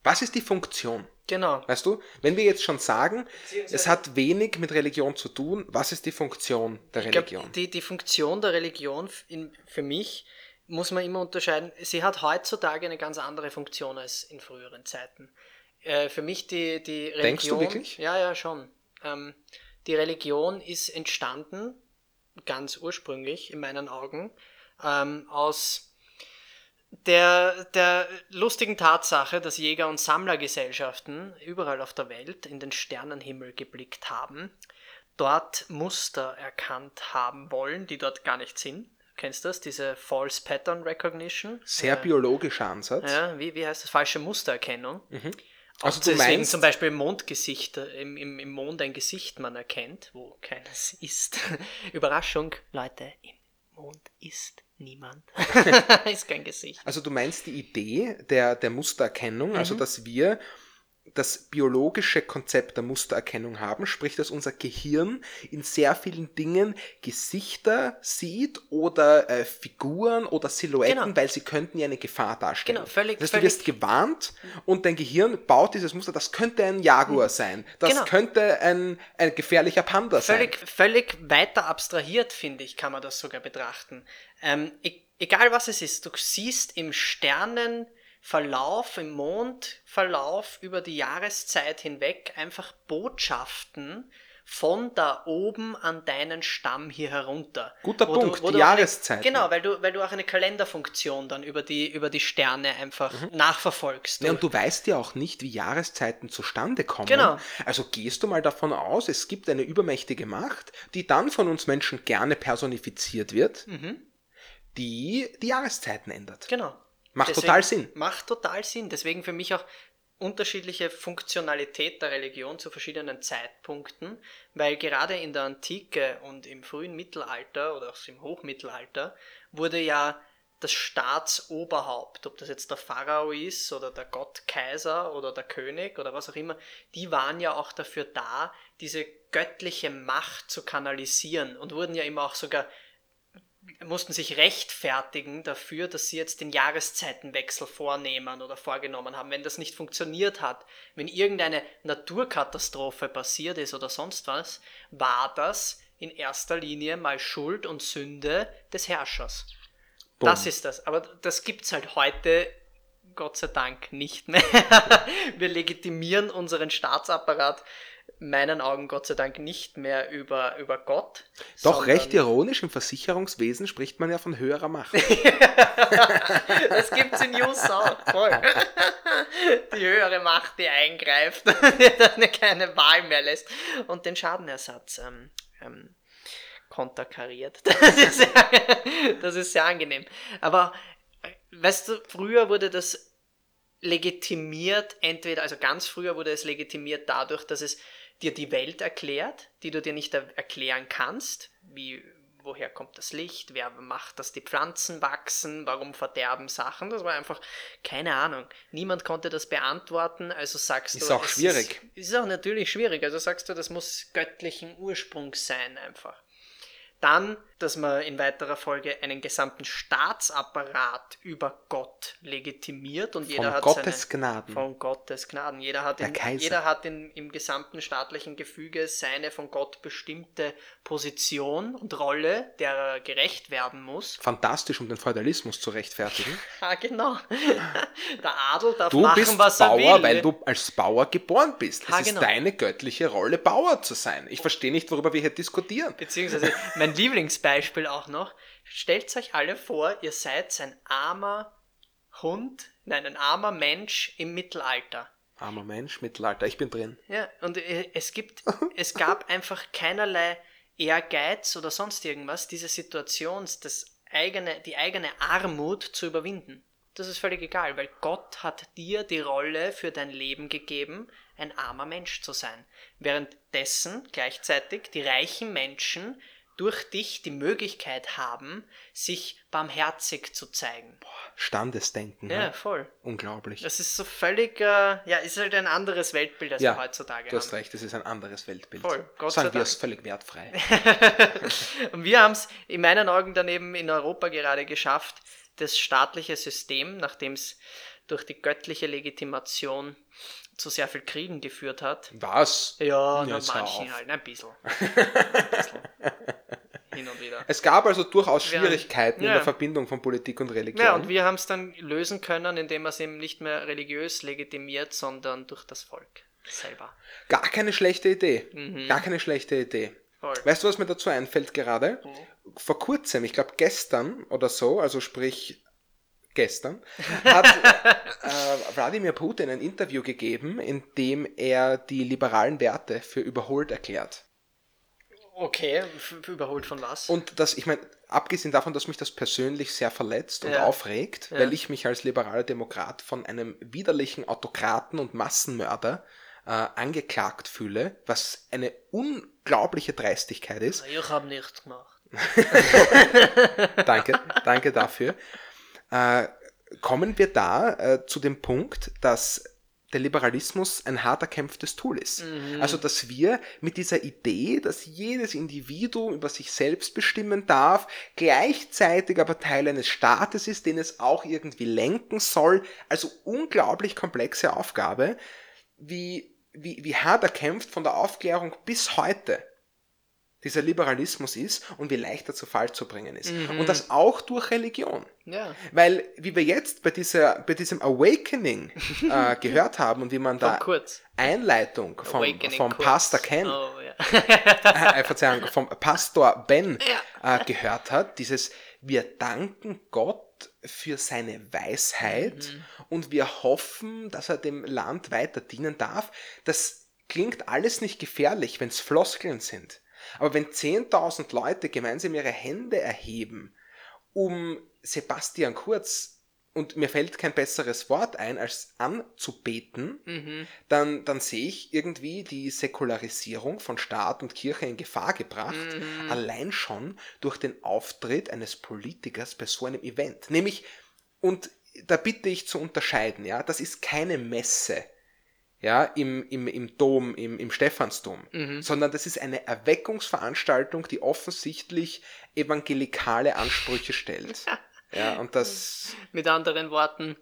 Was ist die Funktion? genau, Weißt du, wenn wir jetzt schon sagen, es hat wenig mit Religion zu tun, was ist die Funktion der Ich glaub, Religion? die, die Funktion der Religion in, für mich muss man immer unterscheiden. Sie hat heutzutage eine ganz andere Funktion als in früheren Zeiten. Äh, für mich die, die Religion. Denkst du wirklich? Ja, ja, schon. Ähm, die Religion ist entstanden, ganz ursprünglich in meinen Augen, ähm, aus der, der lustigen Tatsache, dass Jäger- und Sammlergesellschaften überall auf der Welt in den Sternenhimmel geblickt haben, dort Muster erkannt haben wollen, die dort gar nicht sind. Kennst du das? Diese False Pattern Recognition? Sehr biologischer Ansatz. Ja, wie, wie heißt das? Falsche Mustererkennung. Also Und du deswegen meinst, zum Beispiel Mondgesichter, im, im, im Mond ein Gesicht man erkennt, wo keines ist. Überraschung, Leute, im Mond ist niemand. ist kein Gesicht. also du meinst die Idee der, der Mustererkennung, Mhm. also dass wir das biologische Konzept der Mustererkennung haben, sprich, dass unser Gehirn in sehr vielen Dingen Gesichter sieht oder äh, Figuren oder Silhouetten, Genau. weil sie könnten ja eine Gefahr darstellen. Genau, völlig- das heißt, du völlig- wirst gewarnt und dein Gehirn baut dieses Muster, das könnte ein Jaguar sein, das Genau. könnte ein, ein gefährlicher Panda Völlig, sein. völlig weiter abstrahiert, finde ich, kann man das sogar betrachten. Ähm, e egal was es ist, du siehst im Sternenverlauf, im Mondverlauf über die Jahreszeit hinweg einfach Botschaften von da oben an deinen Stamm hier herunter. Guter Wo Punkt, die wo auch Jahreszeiten. Eine, genau, weil du, weil du auch eine Kalenderfunktion dann über die, über die Sterne einfach nachverfolgst. Mhm. Ja, und du weißt ja auch nicht, wie Jahreszeiten zustande kommen. Genau. Also gehst du mal davon aus, es gibt eine übermächtige Macht, die dann von uns Menschen gerne personifiziert wird, die die Jahreszeiten ändert. Genau. Macht total Sinn. Macht total Sinn. Deswegen für mich auch unterschiedliche Funktionalität der Religion zu verschiedenen Zeitpunkten, weil gerade in der Antike und im frühen Mittelalter oder auch im Hochmittelalter wurde ja das Staatsoberhaupt, ob das jetzt der Pharao ist oder der Gottkaiser oder der König oder was auch immer, die waren ja auch dafür da, diese göttliche Macht zu kanalisieren und wurden ja immer auch sogar mussten sich rechtfertigen dafür, dass sie jetzt den Jahreszeitenwechsel vornehmen oder vorgenommen haben. Wenn das nicht funktioniert hat, wenn irgendeine Naturkatastrophe passiert ist oder sonst was, war das in erster Linie mal Schuld und Sünde des Herrschers. Das ist das. Aber das gibt's halt heute, Gott sei Dank, nicht mehr. Wir legitimieren unseren Staatsapparat meinen Augen Gott sei Dank nicht mehr über, über Gott. Doch recht ironisch, im Versicherungswesen spricht man ja von höherer Macht. Das gibt's in News auch. Voll. Die höhere Macht, die eingreift, die dann keine Wahl mehr lässt und den Schadenersatz ähm, ähm, konterkariert. Das ist, sehr, das ist sehr angenehm. Aber äh, weißt du, früher wurde das legitimiert, entweder, also ganz früher wurde es legitimiert dadurch, dass es dir die Welt erklärt, die du dir nicht er erklären kannst, wie woher kommt das Licht, wer macht, dass die Pflanzen wachsen, warum verderben Sachen, das war einfach keine Ahnung. Niemand konnte das beantworten, also sagst Ist du... auch es schwierig. Ist, ist auch natürlich schwierig, also sagst du, das muss göttlichen Ursprungs sein einfach. Dann, dass man in weiterer Folge einen gesamten Staatsapparat über Gott legitimiert und jeder Von hat Gottes seine, Gnaden. Von Gottes Gnaden. Jeder hat, in, jeder hat in, im gesamten staatlichen Gefüge seine von Gott bestimmte Position und Rolle, der er gerecht werden muss. Fantastisch, um den Feudalismus zu rechtfertigen. Ah, genau. Der Adel darf Du machen, bist was Bauer, er will. weil du als Bauer geboren bist. Ah, es ist genau. deine göttliche Rolle, Bauer zu sein. Ich verstehe nicht, worüber wir hier diskutieren. Beziehungsweise mein Lieblingsbeispiel auch noch. Stellt euch alle vor, ihr seid ein armer Hund, nein, ein armer Mensch im Mittelalter. Armer Mensch, Mittelalter, ich bin drin. Ja, und äh, es gibt, es gab einfach keinerlei Ehrgeiz oder sonst irgendwas, diese Situation, das eigene, die eigene Armut zu überwinden. Das ist völlig egal, weil Gott hat dir die Rolle für dein Leben gegeben, ein armer Mensch zu sein. Währenddessen gleichzeitig die reichen Menschen durch dich die Möglichkeit haben, sich barmherzig zu zeigen. Standesdenken. Ja, Ja. voll. Unglaublich. Das ist so völlig, äh, ja, ist halt ein anderes Weltbild, als ja, wir heutzutage du hast haben. recht, es ist ein anderes Weltbild. Voll, Gott sei Sagen wir Dank. es völlig wertfrei. Und wir haben es in meinen Augen daneben in Europa gerade geschafft, das staatliche System, nachdem es durch die göttliche Legitimation zu sehr viel Kriegen geführt hat. Was? Ja, na, manchen halt, ein bisschen. Ein bisschen. Hin und wieder. Es gab also durchaus Schwierigkeiten in ja. der Verbindung von Politik und Religion. Ja, und wir haben es dann lösen können, indem man es eben nicht mehr religiös legitimiert, sondern durch das Volk selber. Gar keine schlechte Idee. Mhm. Gar keine schlechte Idee. Voll. Weißt du, was mir dazu einfällt gerade? Vor kurzem, ich glaube gestern oder so, also sprich gestern, hat äh, Wladimir Putin ein Interview gegeben, in dem er die liberalen Werte für überholt erklärt. Okay, überholt von was? Und das, ich meine, abgesehen davon, dass mich das persönlich sehr verletzt und Ja. aufregt, Ja. weil ich mich als liberaler Demokrat von einem widerlichen Autokraten und Massenmörder äh, angeklagt fühle, was eine unglaubliche Dreistigkeit ist. ich habe nichts gemacht. danke, danke dafür. Äh, kommen wir da äh, zu dem Punkt, dass der Liberalismus ein hart erkämpftes Tool ist. Also, dass wir mit dieser Idee, dass jedes Individuum über sich selbst bestimmen darf, gleichzeitig aber Teil eines Staates ist, den es auch irgendwie lenken soll, also unglaublich komplexe Aufgabe, wie, wie, wie hart erkämpft von der Aufklärung bis heute dieser Liberalismus ist und wie leicht er zu Fall zu bringen ist. Und das auch durch Religion. Ja. Weil, wie wir jetzt bei, dieser, bei diesem Awakening äh, gehört haben und wie man da. Einleitung vom, Awakening vom kurz. Pastor Ken, Oh, ja. äh, Verzeihung, vom Pastor Ben äh, gehört hat, dieses wir danken Gott für seine Weisheit und wir hoffen, dass er dem Land weiter dienen darf. Das klingt alles nicht gefährlich, wenn es Floskeln sind. Aber wenn 10.000 Leute gemeinsam ihre Hände erheben, um Sebastian Kurz, und mir fällt kein besseres Wort ein, als anzubeten, dann, dann sehe ich irgendwie die Säkularisierung von Staat und Kirche in Gefahr gebracht, allein schon durch den Auftritt eines Politikers bei so einem Event. Nämlich, und da bitte ich zu unterscheiden, ja, das ist keine Messe, ja, im, im, im Dom, im, im Stephansdom, sondern das ist eine Erweckungsveranstaltung, die offensichtlich evangelikale Ansprüche stellt. Ja, und das, Mit anderen Worten,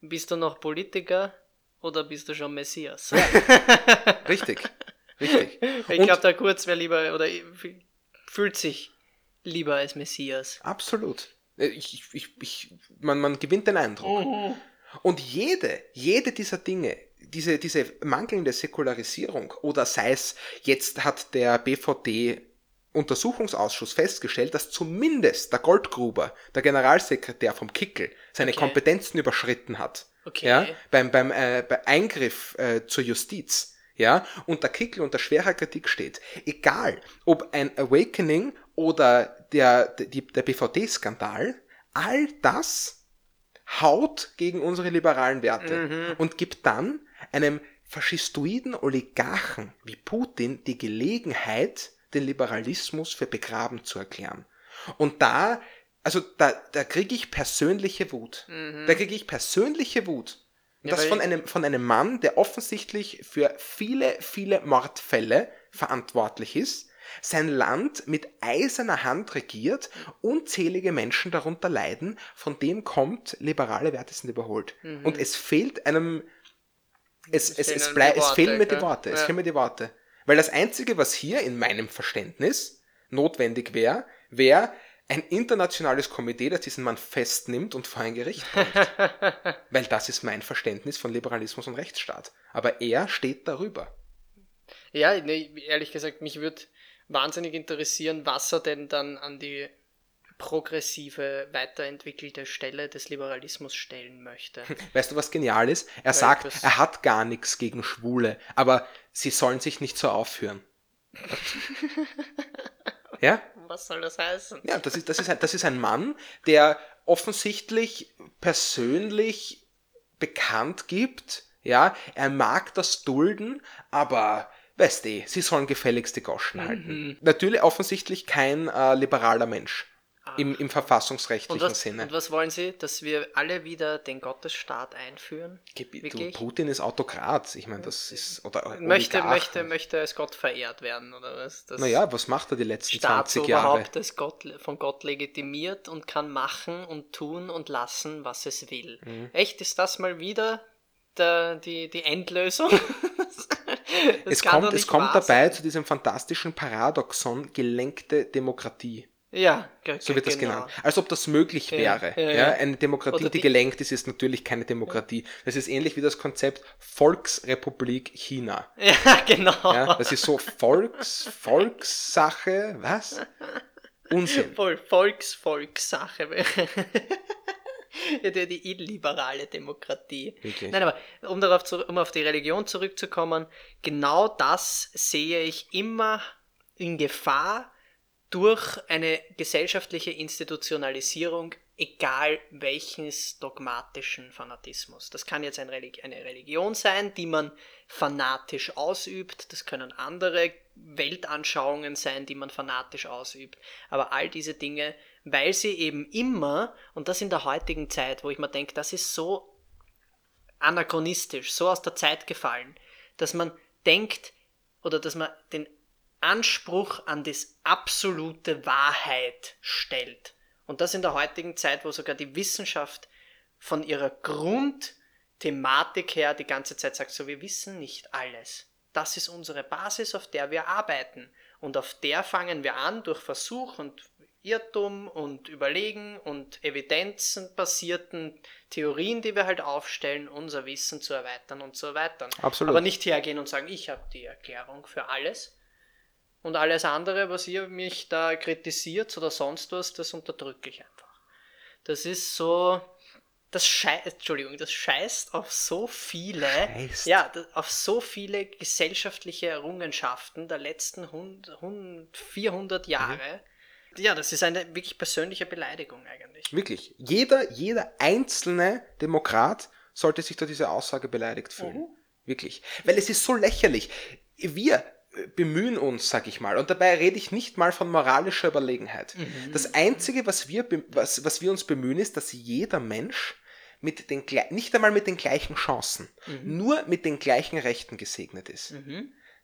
bist du noch Politiker oder bist du schon Messias? richtig, richtig. ich glaube, der Kurz wäre lieber oder fühlt sich lieber als Messias. Absolut. Äh, Ich, ich, ich, man, man gewinnt den Eindruck. Und jede, jede dieser Dinge diese, diese mangelnde Säkularisierung oder sei es, jetzt hat der BVD Untersuchungsausschuss festgestellt, dass zumindest der Goldgruber, der Generalsekretär vom Kickel, seine Okay. Kompetenzen überschritten hat. Okay. Ja, beim, beim, äh, bei Eingriff äh, zur Justiz. Ja, und der Kickel unter schwerer Kritik steht. Egal, ob ein Awakening oder der, die, der BVD-Skandal, all das haut gegen unsere liberalen Werte und gibt dann einem faschistoiden Oligarchen wie Putin die Gelegenheit, den Liberalismus für begraben zu erklären. Und da, also da, da kriege ich persönliche Wut. Da kriege ich persönliche Wut. Und Ja, das von einem, von einem Mann, der offensichtlich für viele, viele Mordfälle verantwortlich ist, sein Land mit eiserner Hand regiert, unzählige Menschen darunter leiden, von dem kommt, liberale Werte sind überholt. Und es fehlt einem, es, es, fehlen es, die es Worte, fehlen mir die? Worte, es Ja. fehlen mir die Worte. Weil das Einzige, was hier in meinem Verständnis notwendig wäre, wäre ein internationales Komitee, das diesen Mann festnimmt und vor ein Gericht bringt. Weil das ist mein Verständnis von Liberalismus und Rechtsstaat. Aber er steht darüber. Ja, nee, ehrlich gesagt, mich würde wahnsinnig interessieren, was er denn dann an die progressive, weiterentwickelte Stelle des Liberalismus stellen möchte. Weißt du, was genial ist? Er sagt, das- er hat gar nichts gegen Schwule, aber sie sollen sich nicht so aufführen. ja? Was soll das heißen? Ja, das ist, das, ist ein, das ist ein Mann, der offensichtlich persönlich bekannt gibt. Ja, er mag das dulden, aber weißt du, sie sollen gefälligst die Goschen halten. Natürlich offensichtlich kein äh, liberaler Mensch im, im Und verfassungsrechtlichen was, Sinne. und was wollen Sie, dass wir alle wieder den Gottesstaat einführen? Du? Putin ist Autokrat. Ich meine, das ist. Oder Möchte, möchte, möchte als Gott verehrt werden, oder was? Das Naja, was macht er die letzten 20 Jahre? Staatsoberhaupt ist Gott, von Gott legitimiert und kann machen und tun und lassen, was es will. Mhm. Echt, ist das mal wieder der, die, die Endlösung? Es kommt, es kommt dabei zu diesem fantastischen Paradoxon gelenkte Demokratie. Ja, So wird das genau. genannt. Als ob das möglich wäre. ja, Ja, ja. Eine Demokratie, die, die- gelenkt ist, ist natürlich keine Demokratie. Das ist ähnlich wie das Konzept Volksrepublik China. Ja, genau. Ja, das ist so Volks, Volkssache, was? Unsinn. Volks, Volkssache. ja, die, die illiberale Demokratie. Wirklich. Nein, aber um, darauf zu, um auf die Religion zurückzukommen, genau das sehe ich immer in Gefahr durch eine gesellschaftliche Institutionalisierung, egal welches dogmatischen Fanatismus. Das kann jetzt eine Religion sein, die man fanatisch ausübt, das können andere Weltanschauungen sein, die man fanatisch ausübt, aber all diese Dinge, weil sie eben immer, und das in der heutigen Zeit, wo ich mir denke, das ist so anachronistisch, so aus der Zeit gefallen, dass man denkt oder dass man den Anspruch an das absolute Wahrheit stellt. Und das in der heutigen Zeit, wo sogar die Wissenschaft von ihrer Grundthematik her die ganze Zeit sagt, so wir wissen nicht alles. Das ist unsere Basis, auf der wir arbeiten. Und auf der fangen wir an, durch Versuch und Irrtum und Überlegen und evidenzenbasierten Theorien, die wir halt aufstellen, unser Wissen zu erweitern und zu erweitern. Absolut. Aber nicht hergehen und sagen, ich habe die Erklärung für alles. Und alles andere, was ihr mich da kritisiert oder sonst was, das unterdrücke ich einfach. Das ist so, das scheißt, Entschuldigung, das scheißt auf so viele, Scheißt. ja, auf so viele gesellschaftliche Errungenschaften der letzten 100, 100, 400 Jahre. Ja, das ist eine wirklich persönliche Beleidigung eigentlich. Wirklich. Jeder, jeder einzelne Demokrat sollte sich durch diese Aussage beleidigt fühlen. Wirklich. Weil es ist so lächerlich. Wir bemühen uns, sag ich mal, und dabei rede ich nicht mal von moralischer Überlegenheit. Das Einzige, was wir, was, was wir uns bemühen, ist, dass jeder Mensch mit den, nicht einmal mit den gleichen Chancen, nur mit den gleichen Rechten gesegnet ist.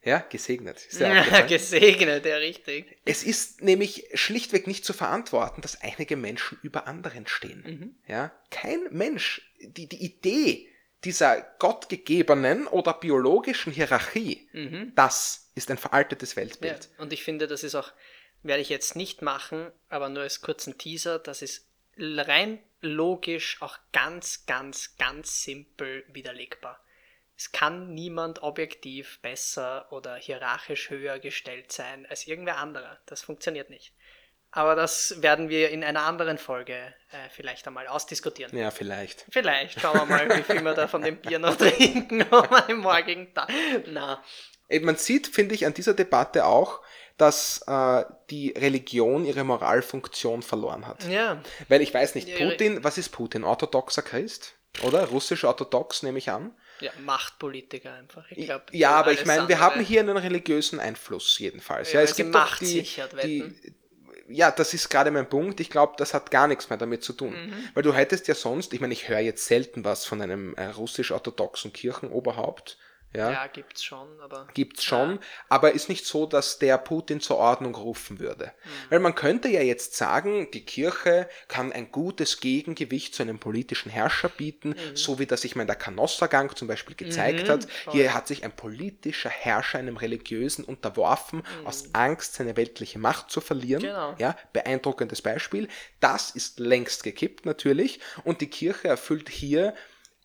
Ja, gesegnet. Ist ja? Gesegnet, ja, richtig. Es ist nämlich schlichtweg nicht zu verantworten, dass einige Menschen über anderen stehen. Mhm. Ja? Kein Mensch, die, die Idee dieser gottgegebenen oder biologischen Hierarchie, das ist ein veraltetes Mhm. Ja, Weltbild. und ich finde, das ist auch, werde ich jetzt nicht machen, aber nur als kurzen Teaser, das ist rein logisch auch ganz, ganz, ganz simpel widerlegbar. Es kann niemand objektiv besser oder hierarchisch höher gestellt sein als irgendwer anderer. Das funktioniert nicht. Aber das werden wir in einer anderen Folge äh, vielleicht einmal ausdiskutieren. Ja, vielleicht. Vielleicht schauen wir mal, wie viel wir da von dem Bier noch trinken am morgigen Tag. Na, Man sieht, finde ich, an dieser Debatte auch, dass äh, die Religion ihre Moralfunktion verloren hat. ja. Weil ich weiß nicht, Putin, was ist Putin? Orthodoxer Christ? Oder? Russisch-orthodox, nehme ich an. ja, Machtpolitiker einfach. Ich glaub, ja, aber ich meine, wir haben hier einen religiösen Einfluss jedenfalls. Ja, Ja, es gibt Macht die, sichert, die. Ja, das ist gerade mein Punkt. Ich glaube, das hat gar nichts mehr damit zu tun. Mhm. Weil du hättest ja sonst, ich meine, ich höre jetzt selten was von einem äh, russisch-orthodoxen Kirchenoberhaupt. Ja, Ja, gibt's schon, aber. gibt's schon, aber ist nicht so, dass der Putin zur Ordnung rufen würde. Mhm. Weil man könnte ja jetzt sagen, die Kirche kann ein gutes Gegengewicht zu einem politischen Herrscher bieten, Mhm. so wie das ich meine der Canossa-Gang zum Beispiel gezeigt hat. voll. Hier hat sich ein politischer Herrscher einem religiösen unterworfen, aus Angst seine weltliche Macht zu verlieren. Mhm. Genau. Ja, beeindruckendes Beispiel. Das ist längst gekippt natürlich und die Kirche erfüllt hier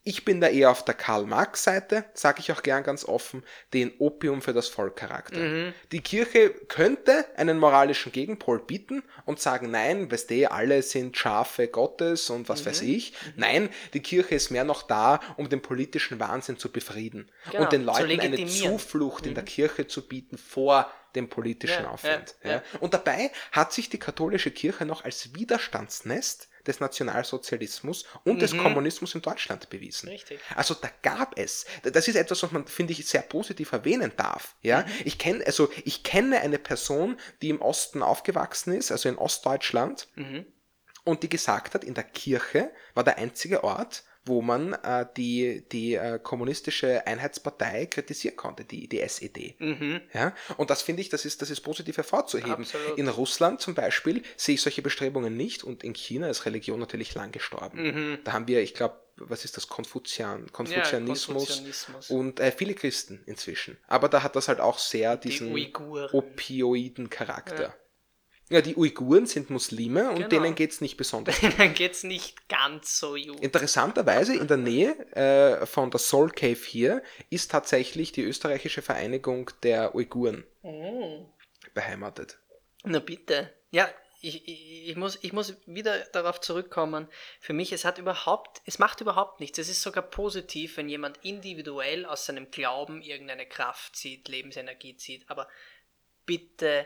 ich bin da eher auf der Karl-Marx-Seite, sage ich auch gern ganz offen, den Opium für das Volk-Charakter. Mhm. Die Kirche könnte einen moralischen Gegenpol bieten und sagen, nein, weißt du, alle sind Schafe Gottes und was Mhm. weiß ich. Nein, die Kirche ist mehr noch da, um den politischen Wahnsinn zu befrieden Genau, und den zu Leuten eine legitimieren. Mhm. Zuflucht in der Kirche zu bieten vor dem politischen Ja, Aufwand. Ja, ja. Und dabei hat sich die katholische Kirche noch als Widerstandsnest des Nationalsozialismus und des Kommunismus in Deutschland bewiesen. Mhm. Richtig. Also da gab es, das ist etwas, was man, finde ich, sehr positiv erwähnen darf. Ja, ich kenne, also ich kenne eine Person, die im Osten aufgewachsen ist, also in Ostdeutschland, und die gesagt hat, in der Kirche war der einzige Ort, wo man äh, die, die äh, kommunistische Einheitspartei kritisieren konnte, die, die SED. Ja? Und das finde ich, das ist, das ist positiv hervorzuheben. Absolut. In Russland zum Beispiel sehe ich solche Bestrebungen nicht und in China ist Religion natürlich lang gestorben. Da haben wir, ich glaube, was ist das, Konfuzian, Konfuzianismus, Konfuzianismus. und äh, viele Christen inzwischen. Aber da hat das halt auch sehr diesen Uiguren. opioiden Charakter. Ja. die Uiguren sind Muslime und Genau. denen geht's nicht besonders Dann geht's nicht ganz so gut. Interessanterweise in der Nähe äh, von der Soul Cave hier ist tatsächlich die österreichische Vereinigung der Uiguren beheimatet. Na bitte. Ja, ich, ich, ich, muss, ich muss wieder darauf zurückkommen. Für mich, es hat überhaupt, es macht überhaupt nichts. Es ist sogar positiv, wenn jemand individuell aus seinem Glauben irgendeine Kraft zieht, Lebensenergie zieht. Aber bitte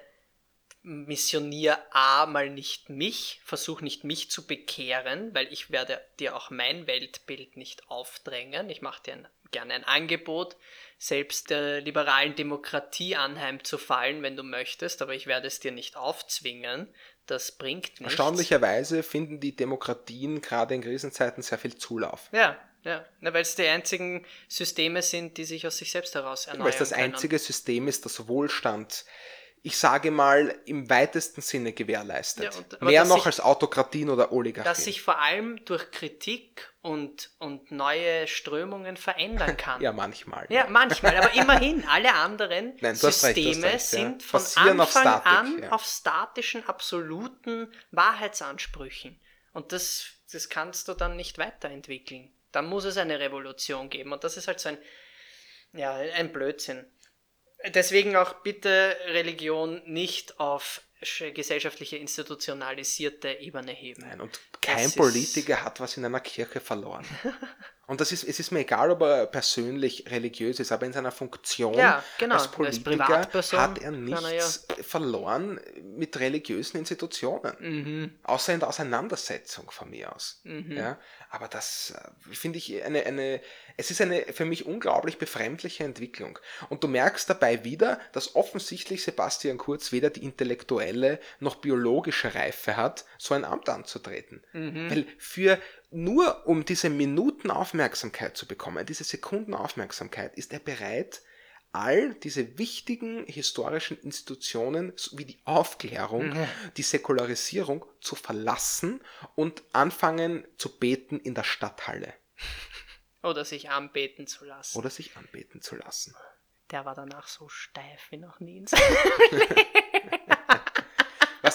missionier A mal nicht mich, versuch nicht mich zu bekehren, weil ich werde dir auch mein Weltbild nicht aufdrängen. Ich mache dir ein, gerne ein Angebot, selbst der liberalen Demokratie anheimzufallen, wenn du möchtest, aber ich werde es dir nicht aufzwingen. Das bringt nichts. Erstaunlicherweise finden die Demokratien gerade in Krisenzeiten sehr viel Zulauf. Ja, ja. Weil es die einzigen Systeme sind, die sich aus sich selbst heraus erneuern Weil es das können. einzige System ist, das Wohlstand, ich sage mal, im weitesten Sinne gewährleistet. Ja, und- Mehr dass noch sich- als Autokratien oder Oligarchien. das sich vor allem durch Kritik und, und neue Strömungen verändern kann. ja, manchmal. Ja, manchmal, aber immerhin, alle anderen Nein, recht, Systeme recht, ja. sind von Basieren auf Anfang Statik, an ja. auf statischen, absoluten Wahrheitsansprüchen. Und das, das kannst du dann nicht weiterentwickeln. Dann muss es eine Revolution geben. Und das ist halt so ein, ja, ein Blödsinn. Deswegen auch bitte Religion nicht auf sch- gesellschaftliche institutionalisierte Ebene heben. Nein, und kein ist- Politiker hat was in einer Kirche verloren. Und das ist, es ist mir egal, ob er persönlich religiös ist, aber in seiner Funktion Ja, genau. als Als Politiker Privatperson hat er nichts er verloren mit religiösen Institutionen. Mhm. Außer in der Auseinandersetzung von mir aus. Ja, aber das äh, finde ich eine, eine, es ist eine für mich unglaublich befremdliche Entwicklung. Und du merkst dabei wieder, dass offensichtlich Sebastian Kurz weder die intellektuelle noch biologische Reife hat, so ein Amt anzutreten. Weil für nur um diese Minuten Aufmerksamkeit zu bekommen, diese Sekunden Aufmerksamkeit, ist er bereit, all diese wichtigen historischen Institutionen wie die Aufklärung, die Säkularisierung zu verlassen und anfangen zu beten in der Stadthalle Oder sich anbeten zu lassen. oder sich anbeten zu lassen. Der war danach so steif wie noch nie. in Was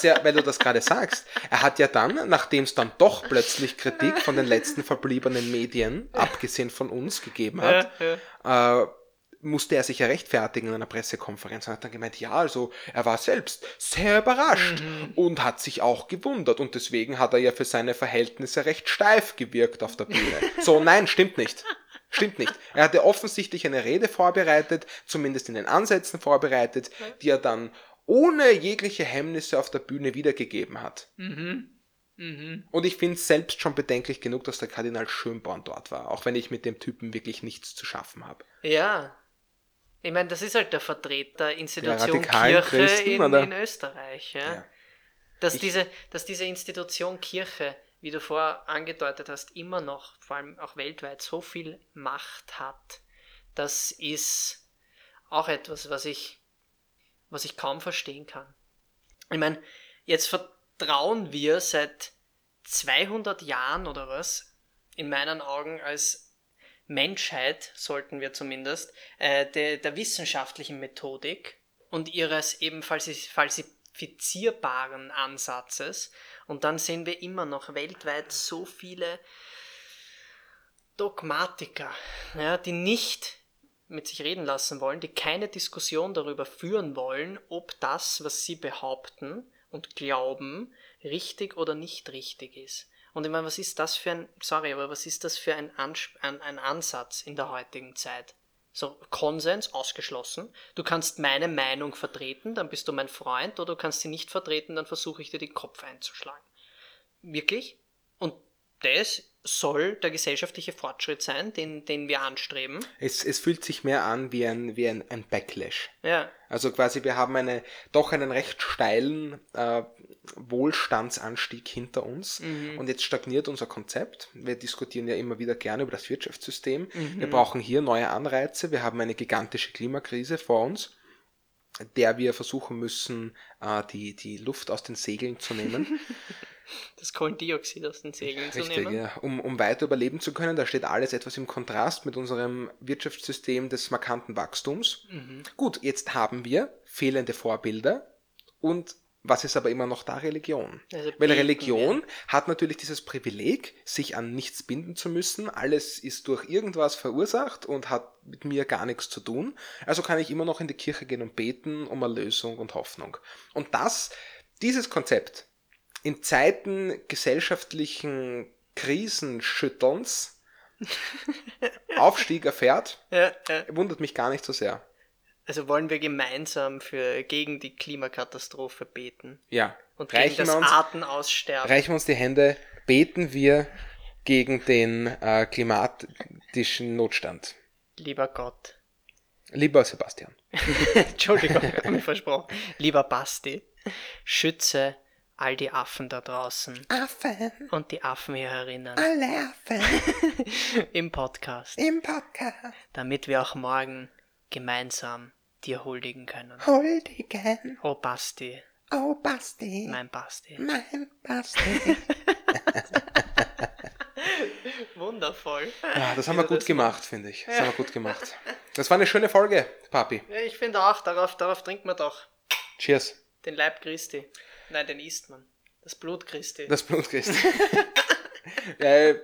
Was ja, weil du das gerade sagst, er hat ja dann, nachdem es dann doch plötzlich Kritik von den letzten verbliebenen Medien, abgesehen von uns, gegeben hat, äh, musste er sich ja rechtfertigen in einer Pressekonferenz und hat dann gemeint, ja, also er war selbst sehr überrascht und hat sich auch gewundert und deswegen hat er ja für seine Verhältnisse recht steif gewirkt auf der Bühne. So, nein, stimmt nicht. Stimmt nicht. Er hatte offensichtlich eine Rede vorbereitet, zumindest in den Ansätzen vorbereitet, die er dann ohne jegliche Hemmnisse auf der Bühne wiedergegeben hat. Und ich finde es selbst schon bedenklich genug, dass der Kardinal Schönborn dort war, auch wenn ich mit dem Typen wirklich nichts zu schaffen habe. Ja. Ich meine, das ist halt der Vertreter Institution radikalen Kirche Christen, in, in Österreich. Ja? Ja. Dass, diese, dass diese Institution Kirche, wie du vorher angedeutet hast, immer noch, vor allem auch weltweit, so viel Macht hat, das ist auch etwas, was ich, was ich kaum verstehen kann. Ich meine, jetzt vertrauen wir seit 200 Jahren oder was, in meinen Augen als Menschheit, sollten wir zumindest, äh, der, der wissenschaftlichen Methodik und ihres eben falsi- falsifizierbaren Ansatzes. Und dann sehen wir immer noch weltweit so viele Dogmatiker, ja, die nicht mit sich reden lassen wollen, die keine Diskussion darüber führen wollen, ob das, was sie behaupten und glauben, richtig oder nicht richtig ist. Und ich meine, was ist das für ein, sorry, aber was ist das für ein, Ans ein, ein Ansatz in der heutigen Zeit? So, Konsens ausgeschlossen. Du kannst meine Meinung vertreten, dann bist du mein Freund, oder du kannst sie nicht vertreten, dann versuche ich dir den Kopf einzuschlagen. Wirklich? Und das soll der gesellschaftliche Fortschritt sein, den, den wir anstreben. Es, es fühlt sich mehr an wie ein, wie ein, ein Backlash. Ja. Also quasi, wir haben eine, doch einen recht steilen äh, Wohlstandsanstieg hinter uns und jetzt stagniert unser Konzept. Wir diskutieren ja immer wieder gerne über das Wirtschaftssystem. Wir brauchen hier neue Anreize. Wir haben eine gigantische Klimakrise vor uns, der wir versuchen müssen, äh, die, die Luft aus den Segeln zu nehmen. Das Kohlendioxid aus den Segeln zu Richtig, nehmen. ja. Um, um weiter überleben zu können, da steht alles etwas im Kontrast mit unserem Wirtschaftssystem des markanten Wachstums. Mhm. Gut, jetzt haben wir fehlende Vorbilder und was ist aber immer noch da? Religion. Also Weil Religion hat natürlich dieses Privileg, sich an nichts binden zu müssen. Alles ist durch irgendwas verursacht und hat mit mir gar nichts zu tun. Also kann ich immer noch in die Kirche gehen und beten um Erlösung und Hoffnung. Und das, dieses Konzept, in Zeiten gesellschaftlichen Krisenschütterns Aufstieg erfährt, Ja, ja. wundert mich gar nicht so sehr. Also wollen wir gemeinsam für, gegen die Klimakatastrophe beten Ja, und gegen reichen das wir, uns, Artenaussterben. reichen wir uns die Hände, beten wir gegen den äh, klimatischen Notstand. Lieber Gott. Lieber Sebastian. Entschuldigung, hab mich versprochen. Lieber Basti, schütze all die Affen da draußen Affen, und die Affenhörerinnen alle Affen im Podcast, im Podcast damit wir auch morgen gemeinsam dir huldigen können. huldigen. Oh Basti, Oh, Basti, mein Basti. mein Basti. Wundervoll. Ja, das haben wir gut gemacht, finde ich. Das haben wir gut gemacht. Das war eine schöne Folge, Papi. Ja, ich finde auch, darauf, darauf trinkt man doch. Cheers. Den Leib Christi. Nein, den isst man. Das Blut Christi. Das Blut Christi. äh,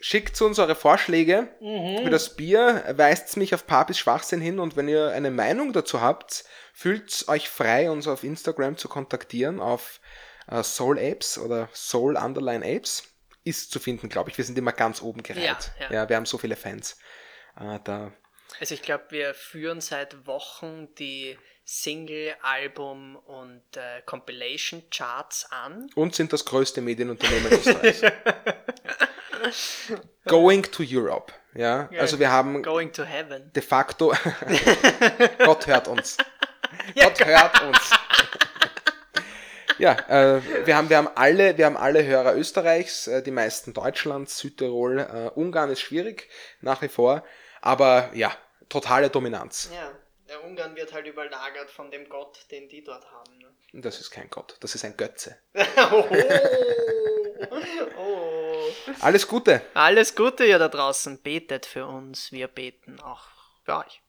schickt uns eure Vorschläge für das Bier, weist mich auf Papis Schwachsinn hin und wenn ihr eine Meinung dazu habt, fühlt euch frei, uns auf Instagram zu kontaktieren auf äh, Soul Apes oder Soul Underline Apes. Ist zu finden, glaube ich. Wir sind immer ganz oben gereiht. Ja, ja. wir haben so viele Fans. Äh, da Also ich glaube, wir führen seit Wochen die Single, Album und äh, Compilation Charts an. und sind das größte Medienunternehmen Österreichs. Going to Europe. Ja, also wir haben Going to Heaven. de facto Gott hört uns. Gott hört uns. Ja, äh, wir haben wir haben alle wir haben alle Hörer Österreichs, äh, die meisten Deutschlands, Südtirol, äh, Ungarn ist schwierig nach wie vor, aber ja, totale Dominanz. Ja, der Ungarn wird halt überlagert von dem Gott, den die dort haben. Ne? Das ist kein Gott, das ist ein Götze. oh. oh. Alles Gute. Alles Gute ihr da draußen. Betet für uns. Wir beten auch für euch.